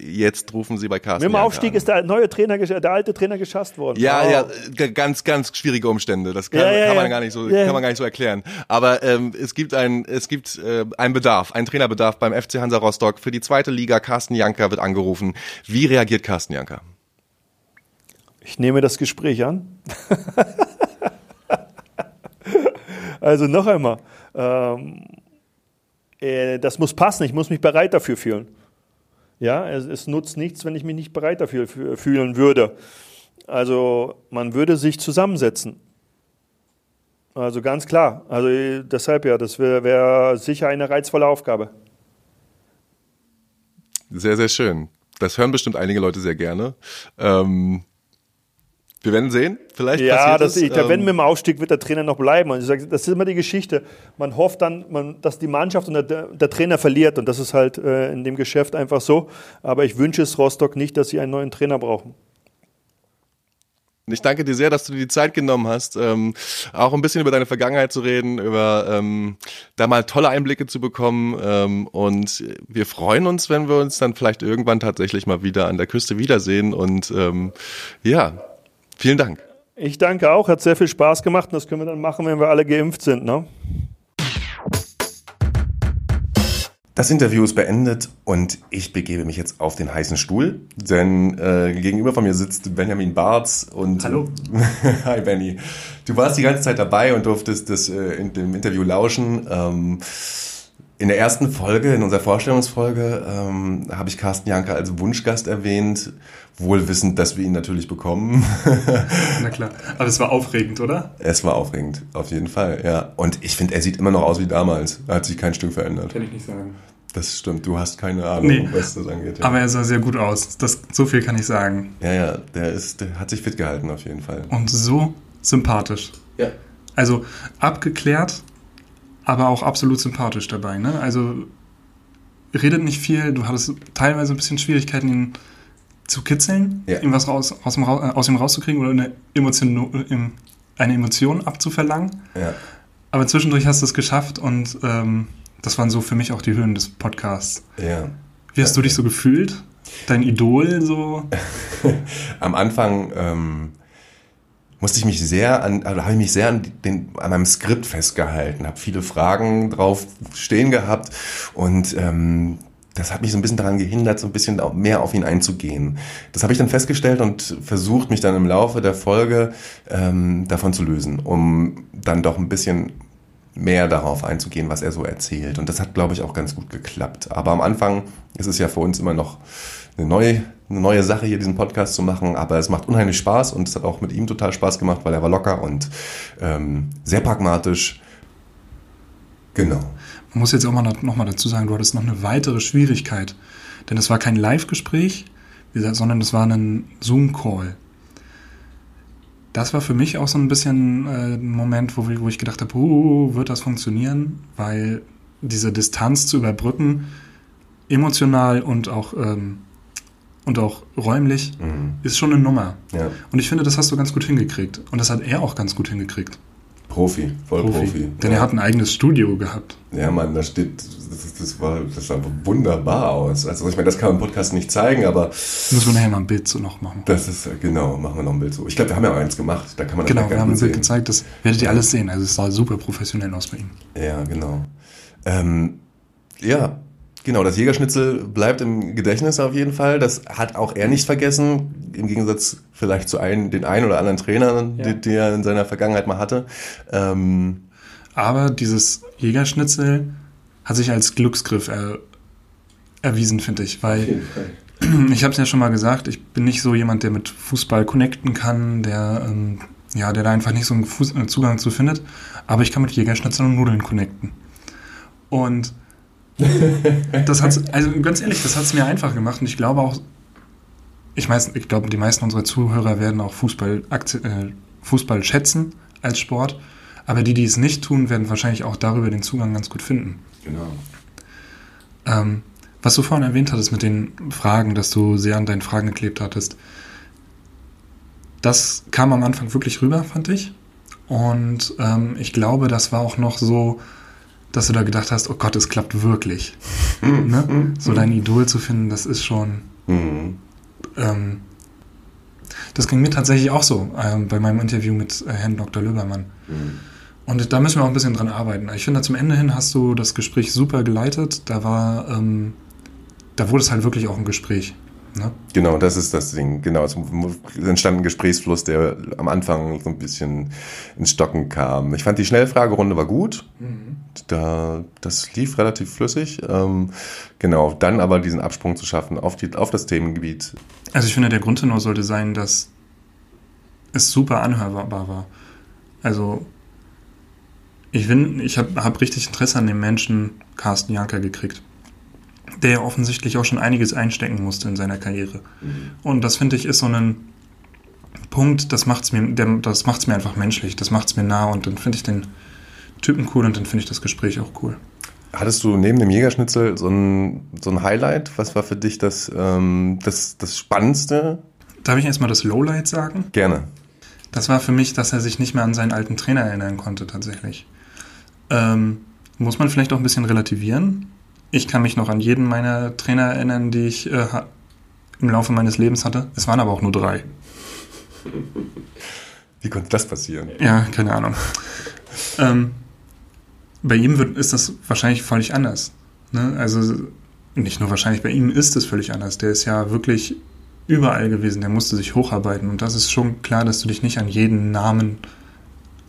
Jetzt rufen Sie bei Carsten. Mit dem Aufstieg an. ist der neue Trainer, der alte Trainer geschasst worden. Ja, wow. ja, ganz, ganz schwierige Umstände. Das kann, ja, ja, kann man ja. gar nicht so, kann man gar nicht so erklären. Aber ähm, es gibt ein, es gibt äh, einen Bedarf, einen Trainerbedarf beim FC Hansa Rostock für die zweite Liga. Carsten Janker wird angerufen. Wie reagiert Carsten Janker? Ich nehme das Gespräch an. <laughs> also noch einmal. Ähm, äh, das muss passen, ich muss mich bereit dafür fühlen. Ja, es, es, nutzt nichts, wenn ich mich nicht bereit dafür fühlen würde. Also man würde sich zusammensetzen. Also ganz klar. Also deshalb ja, das wäre wär sicher eine reizvolle Aufgabe. Sehr, sehr schön. Das hören bestimmt einige Leute sehr gerne. Ähm, wir werden sehen. Vielleicht ja, das, es. Ich, ähm, wenn mit dem Aufstieg wird der Trainer noch bleiben. Und ich sage, das ist immer die Geschichte. Man hofft dann, man, dass die Mannschaft und der, der, Trainer verliert. Und das ist halt äh, in dem Geschäft einfach so. Aber ich wünsche es Rostock nicht, dass sie einen neuen Trainer brauchen. Ich danke dir sehr, dass du dir die Zeit genommen hast, ähm, auch ein bisschen über deine Vergangenheit zu reden, über ähm, da mal tolle Einblicke zu bekommen. Ähm, und wir freuen uns, wenn wir uns dann vielleicht irgendwann tatsächlich mal wieder an der Küste wiedersehen. Und ähm, ja, Vielen Dank. Ich danke auch, hat sehr viel Spaß gemacht und das können wir dann machen, wenn wir alle geimpft sind. Ne? Das Interview ist beendet und ich begebe mich jetzt auf den heißen Stuhl, denn äh, gegenüber von mir sitzt Benjamin Barz und Hallo. <laughs> Hi Benny. Du warst die ganze Zeit dabei und durftest das äh, in dem Interview lauschen. Ähm, in der ersten Folge, in unserer Vorstellungsfolge, ähm, habe ich Carsten Janker als Wunschgast erwähnt, wohl wissend, dass wir ihn natürlich bekommen. Na klar. Aber es war aufregend, oder? es war aufregend, auf jeden Fall, ja. Und ich finde, er sieht immer noch aus wie damals. Da hat sich kein Stück verändert. Kann ich nicht sagen. Das stimmt, du hast keine Ahnung, Nee. was das angeht. Ja. Aber er sah sehr gut aus. Das, so viel kann ich sagen. ja, ja, der, ist, der hat sich fit gehalten, auf jeden Fall. Und so sympathisch. Ja. Also abgeklärt, aber auch absolut sympathisch dabei. Ne? Also redet nicht viel. Du hattest teilweise ein bisschen Schwierigkeiten, ihn zu kitzeln, Ja. ihm was raus, aus, dem, äh, aus ihm rauszukriegen oder eine Emotion, im- eine Emotion abzuverlangen. Ja. Aber zwischendurch hast du es geschafft und ähm, das waren so für mich auch die Höhen des Podcasts. ja. Wie hast du dich so gefühlt? Dein Idol so? <laughs> Am Anfang ähm, musste ich mich sehr an, also habe ich mich sehr an, den, an meinem Skript festgehalten, habe viele Fragen drauf stehen gehabt und ähm, das hat mich so ein bisschen daran gehindert, so ein bisschen mehr auf ihn einzugehen. Das habe ich dann festgestellt und versucht, mich dann im Laufe der Folge ähm, davon zu lösen, um dann doch ein bisschen mehr darauf einzugehen, was er so erzählt. Und das hat, glaube ich, auch ganz gut geklappt. Aber am Anfang ist es ja für uns immer noch eine neue, eine neue Sache, hier diesen Podcast zu machen. Aber es macht unheimlich Spaß und es hat auch mit ihm total Spaß gemacht, weil er war locker und ähm, sehr pragmatisch. Genau. Man muss jetzt auch mal noch mal dazu sagen, du hattest noch eine weitere Schwierigkeit. Denn es war kein Live-Gespräch, sondern es war ein Zoom-Call. Das war für mich auch so ein bisschen äh, ein Moment, wo ich gedacht habe, uh, wird das funktionieren? Weil diese Distanz zu überbrücken, emotional und auch, ähm, und auch räumlich, Mhm. ist schon eine Nummer. Ja. Und ich finde, das hast du ganz gut hingekriegt. Und das hat er auch ganz gut hingekriegt. Profi, voll Profi. Denn ja. er hat ein eigenes Studio gehabt. Ja, Mann, da steht, das, das, war, das sah wunderbar aus. Also ich meine, das kann man im Podcast nicht zeigen, aber Müssen wir nachher mal ein Bild so noch machen. das ist, genau, machen wir noch ein Bild so. Ich glaube, wir haben ja auch eins gemacht, da kann man das Genau, wir haben ein Bild gezeigt, das werdet ihr alles sehen. Also es sah super professionell aus bei ihm. Ja, genau. Ähm, ja, genau, das Jägerschnitzel bleibt im Gedächtnis auf jeden Fall. Das hat auch er nicht vergessen, im Gegensatz vielleicht zu ein, den einen oder anderen Trainer, Ja. die, die er in seiner Vergangenheit mal hatte. Ähm, Aber dieses Jägerschnitzel hat sich als Glücksgriff er, erwiesen, finde ich. Weil ich habe es ja schon mal gesagt, ich bin nicht so jemand, der mit Fußball connecten kann, der, ähm, ja, der da einfach nicht so einen Fuß, äh, Zugang zu findet. Aber ich kann mit Jägerschnitzel und Nudeln connecten. Und <laughs> das hat's, also ganz ehrlich, das hat es mir einfach gemacht. Und ich glaube auch, ich, ich glaube, die meisten unserer Zuhörer werden auch Fußball, äh, Fußball schätzen als Sport. Aber die, die es nicht tun, werden wahrscheinlich auch darüber den Zugang ganz gut finden. genau. Ähm, was du vorhin erwähnt hattest mit den Fragen, dass du sehr an deinen Fragen geklebt hattest, das kam am Anfang wirklich rüber, fand ich. Und ähm, ich glaube, das war auch noch so, dass du da gedacht hast, oh Gott, es klappt wirklich. <laughs> ne? So dein Idol zu finden, das ist schon. Mhm. Ähm, das ging mir tatsächlich auch so ähm, bei meinem Interview mit äh, Herrn Dr. Löbermann. Mhm. Und da müssen wir auch ein bisschen dran arbeiten. Ich finde, zum Ende hin hast du das Gespräch super geleitet. Da war, ähm, da wurde es halt wirklich auch ein Gespräch. Ne? Genau, das ist das Ding. Genau, es entstand ein Gesprächsfluss, der am Anfang so ein bisschen ins Stocken kam. Ich fand die Schnellfragerunde war gut. Da, das lief relativ flüssig. Ähm, genau, dann aber diesen Absprung zu schaffen auf, die, auf das Themengebiet. Also ich finde, der Grundtenor sollte sein, dass es super anhörbar war. Also ich, bin- ich habe hab richtig Interesse an dem Menschen Carsten Janker gekriegt, der ja offensichtlich auch schon einiges einstecken musste in seiner Karriere. Und das finde ich ist so ein Punkt, das macht's mir, der, das macht's mir einfach menschlich, das macht's mir nah und dann finde ich den Typen cool und dann finde ich das Gespräch auch cool. Hattest du neben dem Jägerschnitzel so ein, so ein Highlight? Was war für dich das, ähm, das, das Spannendste? Darf ich erstmal das Lowlight sagen? Gerne. Das war für mich, dass er sich nicht mehr an seinen alten Trainer erinnern konnte, tatsächlich. Ähm, muss man vielleicht auch ein bisschen relativieren. Ich kann mich noch an jeden meiner Trainer erinnern, die ich äh, im Laufe meines Lebens hatte. Es waren aber auch nur drei. Wie konnte das passieren? Ja, keine Ahnung. ähm, bei ihm wird, ist das wahrscheinlich völlig anders. Ne? Also nicht nur wahrscheinlich bei ihm ist es völlig anders. Der ist ja wirklich überall gewesen. Der musste sich hocharbeiten. Und das ist schon klar, dass du dich nicht an jeden Namen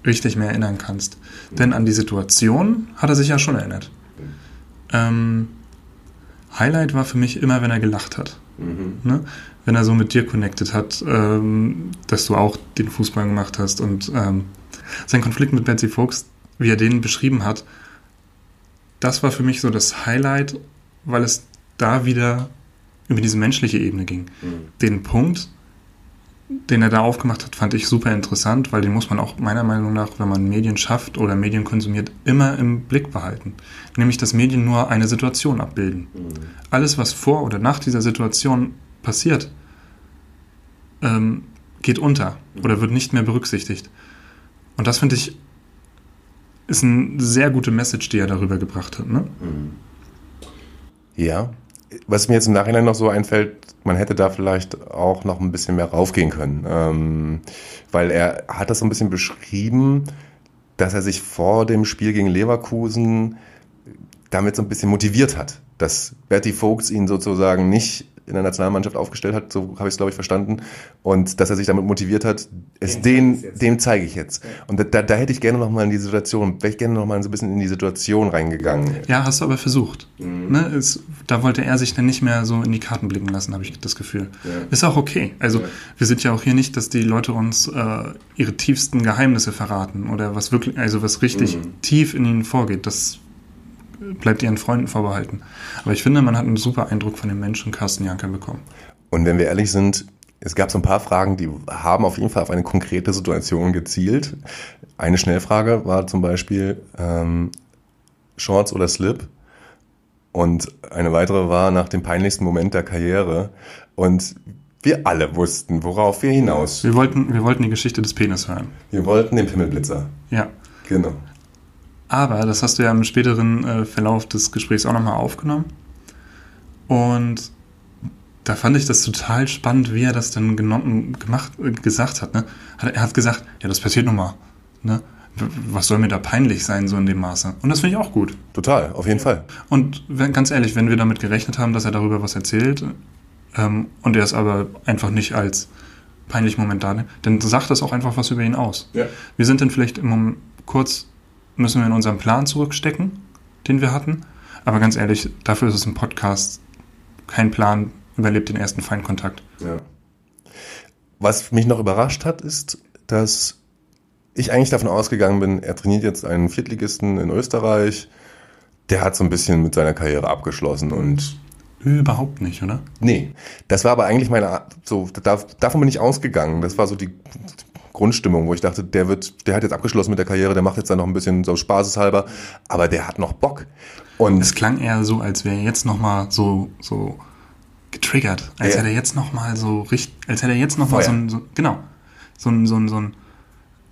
richtig mehr erinnern kannst. Denn an die Situation hat er sich ja schon erinnert. Ähm, Highlight war für mich immer, wenn er gelacht hat. Mhm. Ne? Wenn er so mit dir connected hat, ähm, dass du auch den Fußball gemacht hast und ähm, sein Konflikt mit Betsy Fuchs, wie er den beschrieben hat, das war für mich so das Highlight, weil es da wieder über diese menschliche Ebene ging. Mhm. Den Punkt, den er da aufgemacht hat, fand ich super interessant, weil den muss man auch meiner Meinung nach, wenn man Medien schafft oder Medien konsumiert, immer im Blick behalten. Nämlich, dass Medien nur eine Situation abbilden. Mhm. Alles, was vor oder nach dieser Situation passiert, ähm, geht unter oder wird nicht mehr berücksichtigt. Und das finde ich ist eine sehr gute Message, die er darüber gebracht hat. Ne? Mhm. Ja, was mir jetzt im Nachhinein noch so einfällt, man hätte da vielleicht auch noch ein bisschen mehr raufgehen können. Ähm, weil er hat das so ein bisschen beschrieben, dass er sich vor dem Spiel gegen Leverkusen damit so ein bisschen motiviert hat, dass Bertie Vogts ihn sozusagen nicht in der Nationalmannschaft aufgestellt hat, so habe ich es, glaube ich, verstanden. Und dass er sich damit motiviert hat, es den, dem zeige ich jetzt. Und da, da hätte ich gerne nochmal in die Situation, wäre ich gerne nochmal so ein bisschen in die Situation reingegangen. Ja, hast du aber versucht. Mhm. Ne? Es, da wollte er sich dann nicht mehr so in die Karten blicken lassen, habe ich das Gefühl. Ja. Ist auch okay. Also ja. wir sind ja auch hier nicht, dass die Leute uns äh, ihre tiefsten Geheimnisse verraten oder was wirklich, also was richtig mhm. tief in ihnen vorgeht. Das bleibt ihren Freunden vorbehalten. Aber ich finde, man hat einen super Eindruck von dem Menschen Carsten Janker bekommen. Und wenn wir ehrlich sind, es gab so ein paar Fragen, die haben auf jeden Fall auf eine konkrete Situation gezielt. Eine Schnellfrage war zum Beispiel ähm, Shorts oder Slip. Und eine weitere war nach dem peinlichsten Moment der Karriere. Und wir alle wussten, worauf wir hinaus. Wir wollten, wir wollten die Geschichte des Penis hören. Wir wollten den Pimmelblitzer. Ja. Genau. Aber das hast du ja im späteren äh, Verlauf des Gesprächs auch nochmal aufgenommen. Und da fand ich das total spannend, wie er das dann genommen, gemacht, äh, gesagt hat, ne? Er hat gesagt, ja, das passiert nochmal. Ne? Was soll mir da peinlich sein, so in dem Maße? Und das finde ich auch gut. Total, auf jeden Fall. Und wenn, ganz ehrlich, wenn wir damit gerechnet haben, dass er darüber was erzählt, ähm, und er es aber einfach nicht als peinlich momentan, dann sagt das auch einfach was über ihn aus. Ja. Wir sind dann vielleicht im Moment kurz müssen wir in unseren Plan zurückstecken, den wir hatten. Aber ganz ehrlich, dafür ist es ein Podcast. Kein Plan überlebt den ersten Feindkontakt. Ja. Was mich noch überrascht hat, ist, dass ich eigentlich davon ausgegangen bin, er trainiert jetzt einen Viertligisten in Österreich. Der hat so ein bisschen mit seiner Karriere abgeschlossen und Überhaupt nicht, oder? Nee. Das war aber eigentlich meine, so, davon bin ich ausgegangen. Das war so die Grundstimmung, wo ich dachte, der wird, der hat jetzt abgeschlossen mit der Karriere, der macht jetzt dann noch ein bisschen so spaßeshalber, aber der hat noch Bock. Und es klang eher so, als wäre er jetzt noch mal so so getriggert, als äh, hätte er jetzt noch mal so richtig, als hätte er jetzt noch mal so, ein, so genau so ein so ein so einen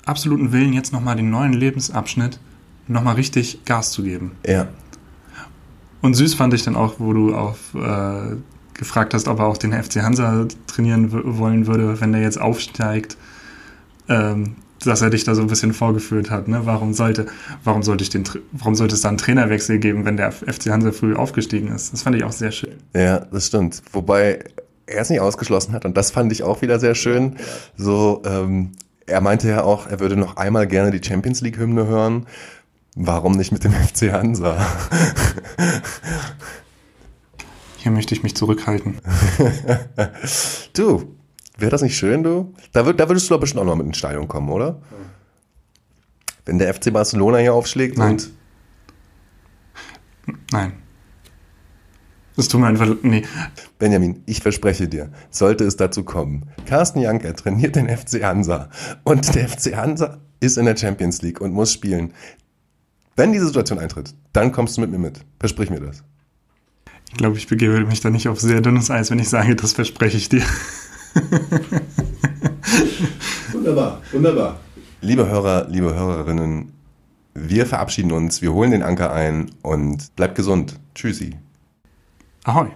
absoluten Willen jetzt noch mal den neuen Lebensabschnitt noch mal richtig Gas zu geben. Ja. Und süß fand ich dann auch, wo du auf äh, gefragt hast, ob er auch den FC Hansa trainieren wollen würde, wenn der jetzt aufsteigt ähm, dass er dich da so ein bisschen vorgeführt hat. Ne? Warum sollte, warum sollte ich den, warum sollte es da einen Trainerwechsel geben, wenn der FC Hansa früh aufgestiegen ist? Das fand ich auch sehr schön. Ja, das stimmt. Wobei er es nicht ausgeschlossen hat und das fand ich auch wieder sehr schön. So, ähm, er meinte ja auch, er würde noch einmal gerne die Champions League Hymne hören. Warum nicht mit dem <laughs> FC Hansa? Hier möchte ich mich zurückhalten. <laughs> du, Wäre das nicht schön, du? Da, würd, da würdest du doch bestimmt auch noch mit ins Stadion kommen, oder? Ja. Wenn der FC Barcelona hier aufschlägt Nein. und. Nein. Das tut mir einfach. Nee. Benjamin, ich verspreche dir, sollte es dazu kommen, Carsten Janker trainiert den FC Hansa und der FC Hansa ist in der Champions League und muss spielen. Wenn diese Situation eintritt, dann kommst du mit mir mit. Versprich mir das. Ich glaube, ich begebe mich da nicht auf sehr dünnes Eis, wenn ich sage, das verspreche ich dir. <laughs> wunderbar, wunderbar. Liebe Hörer, liebe Hörerinnen, wir verabschieden uns, wir holen den Anker ein und bleibt gesund. Tschüssi. Ahoi.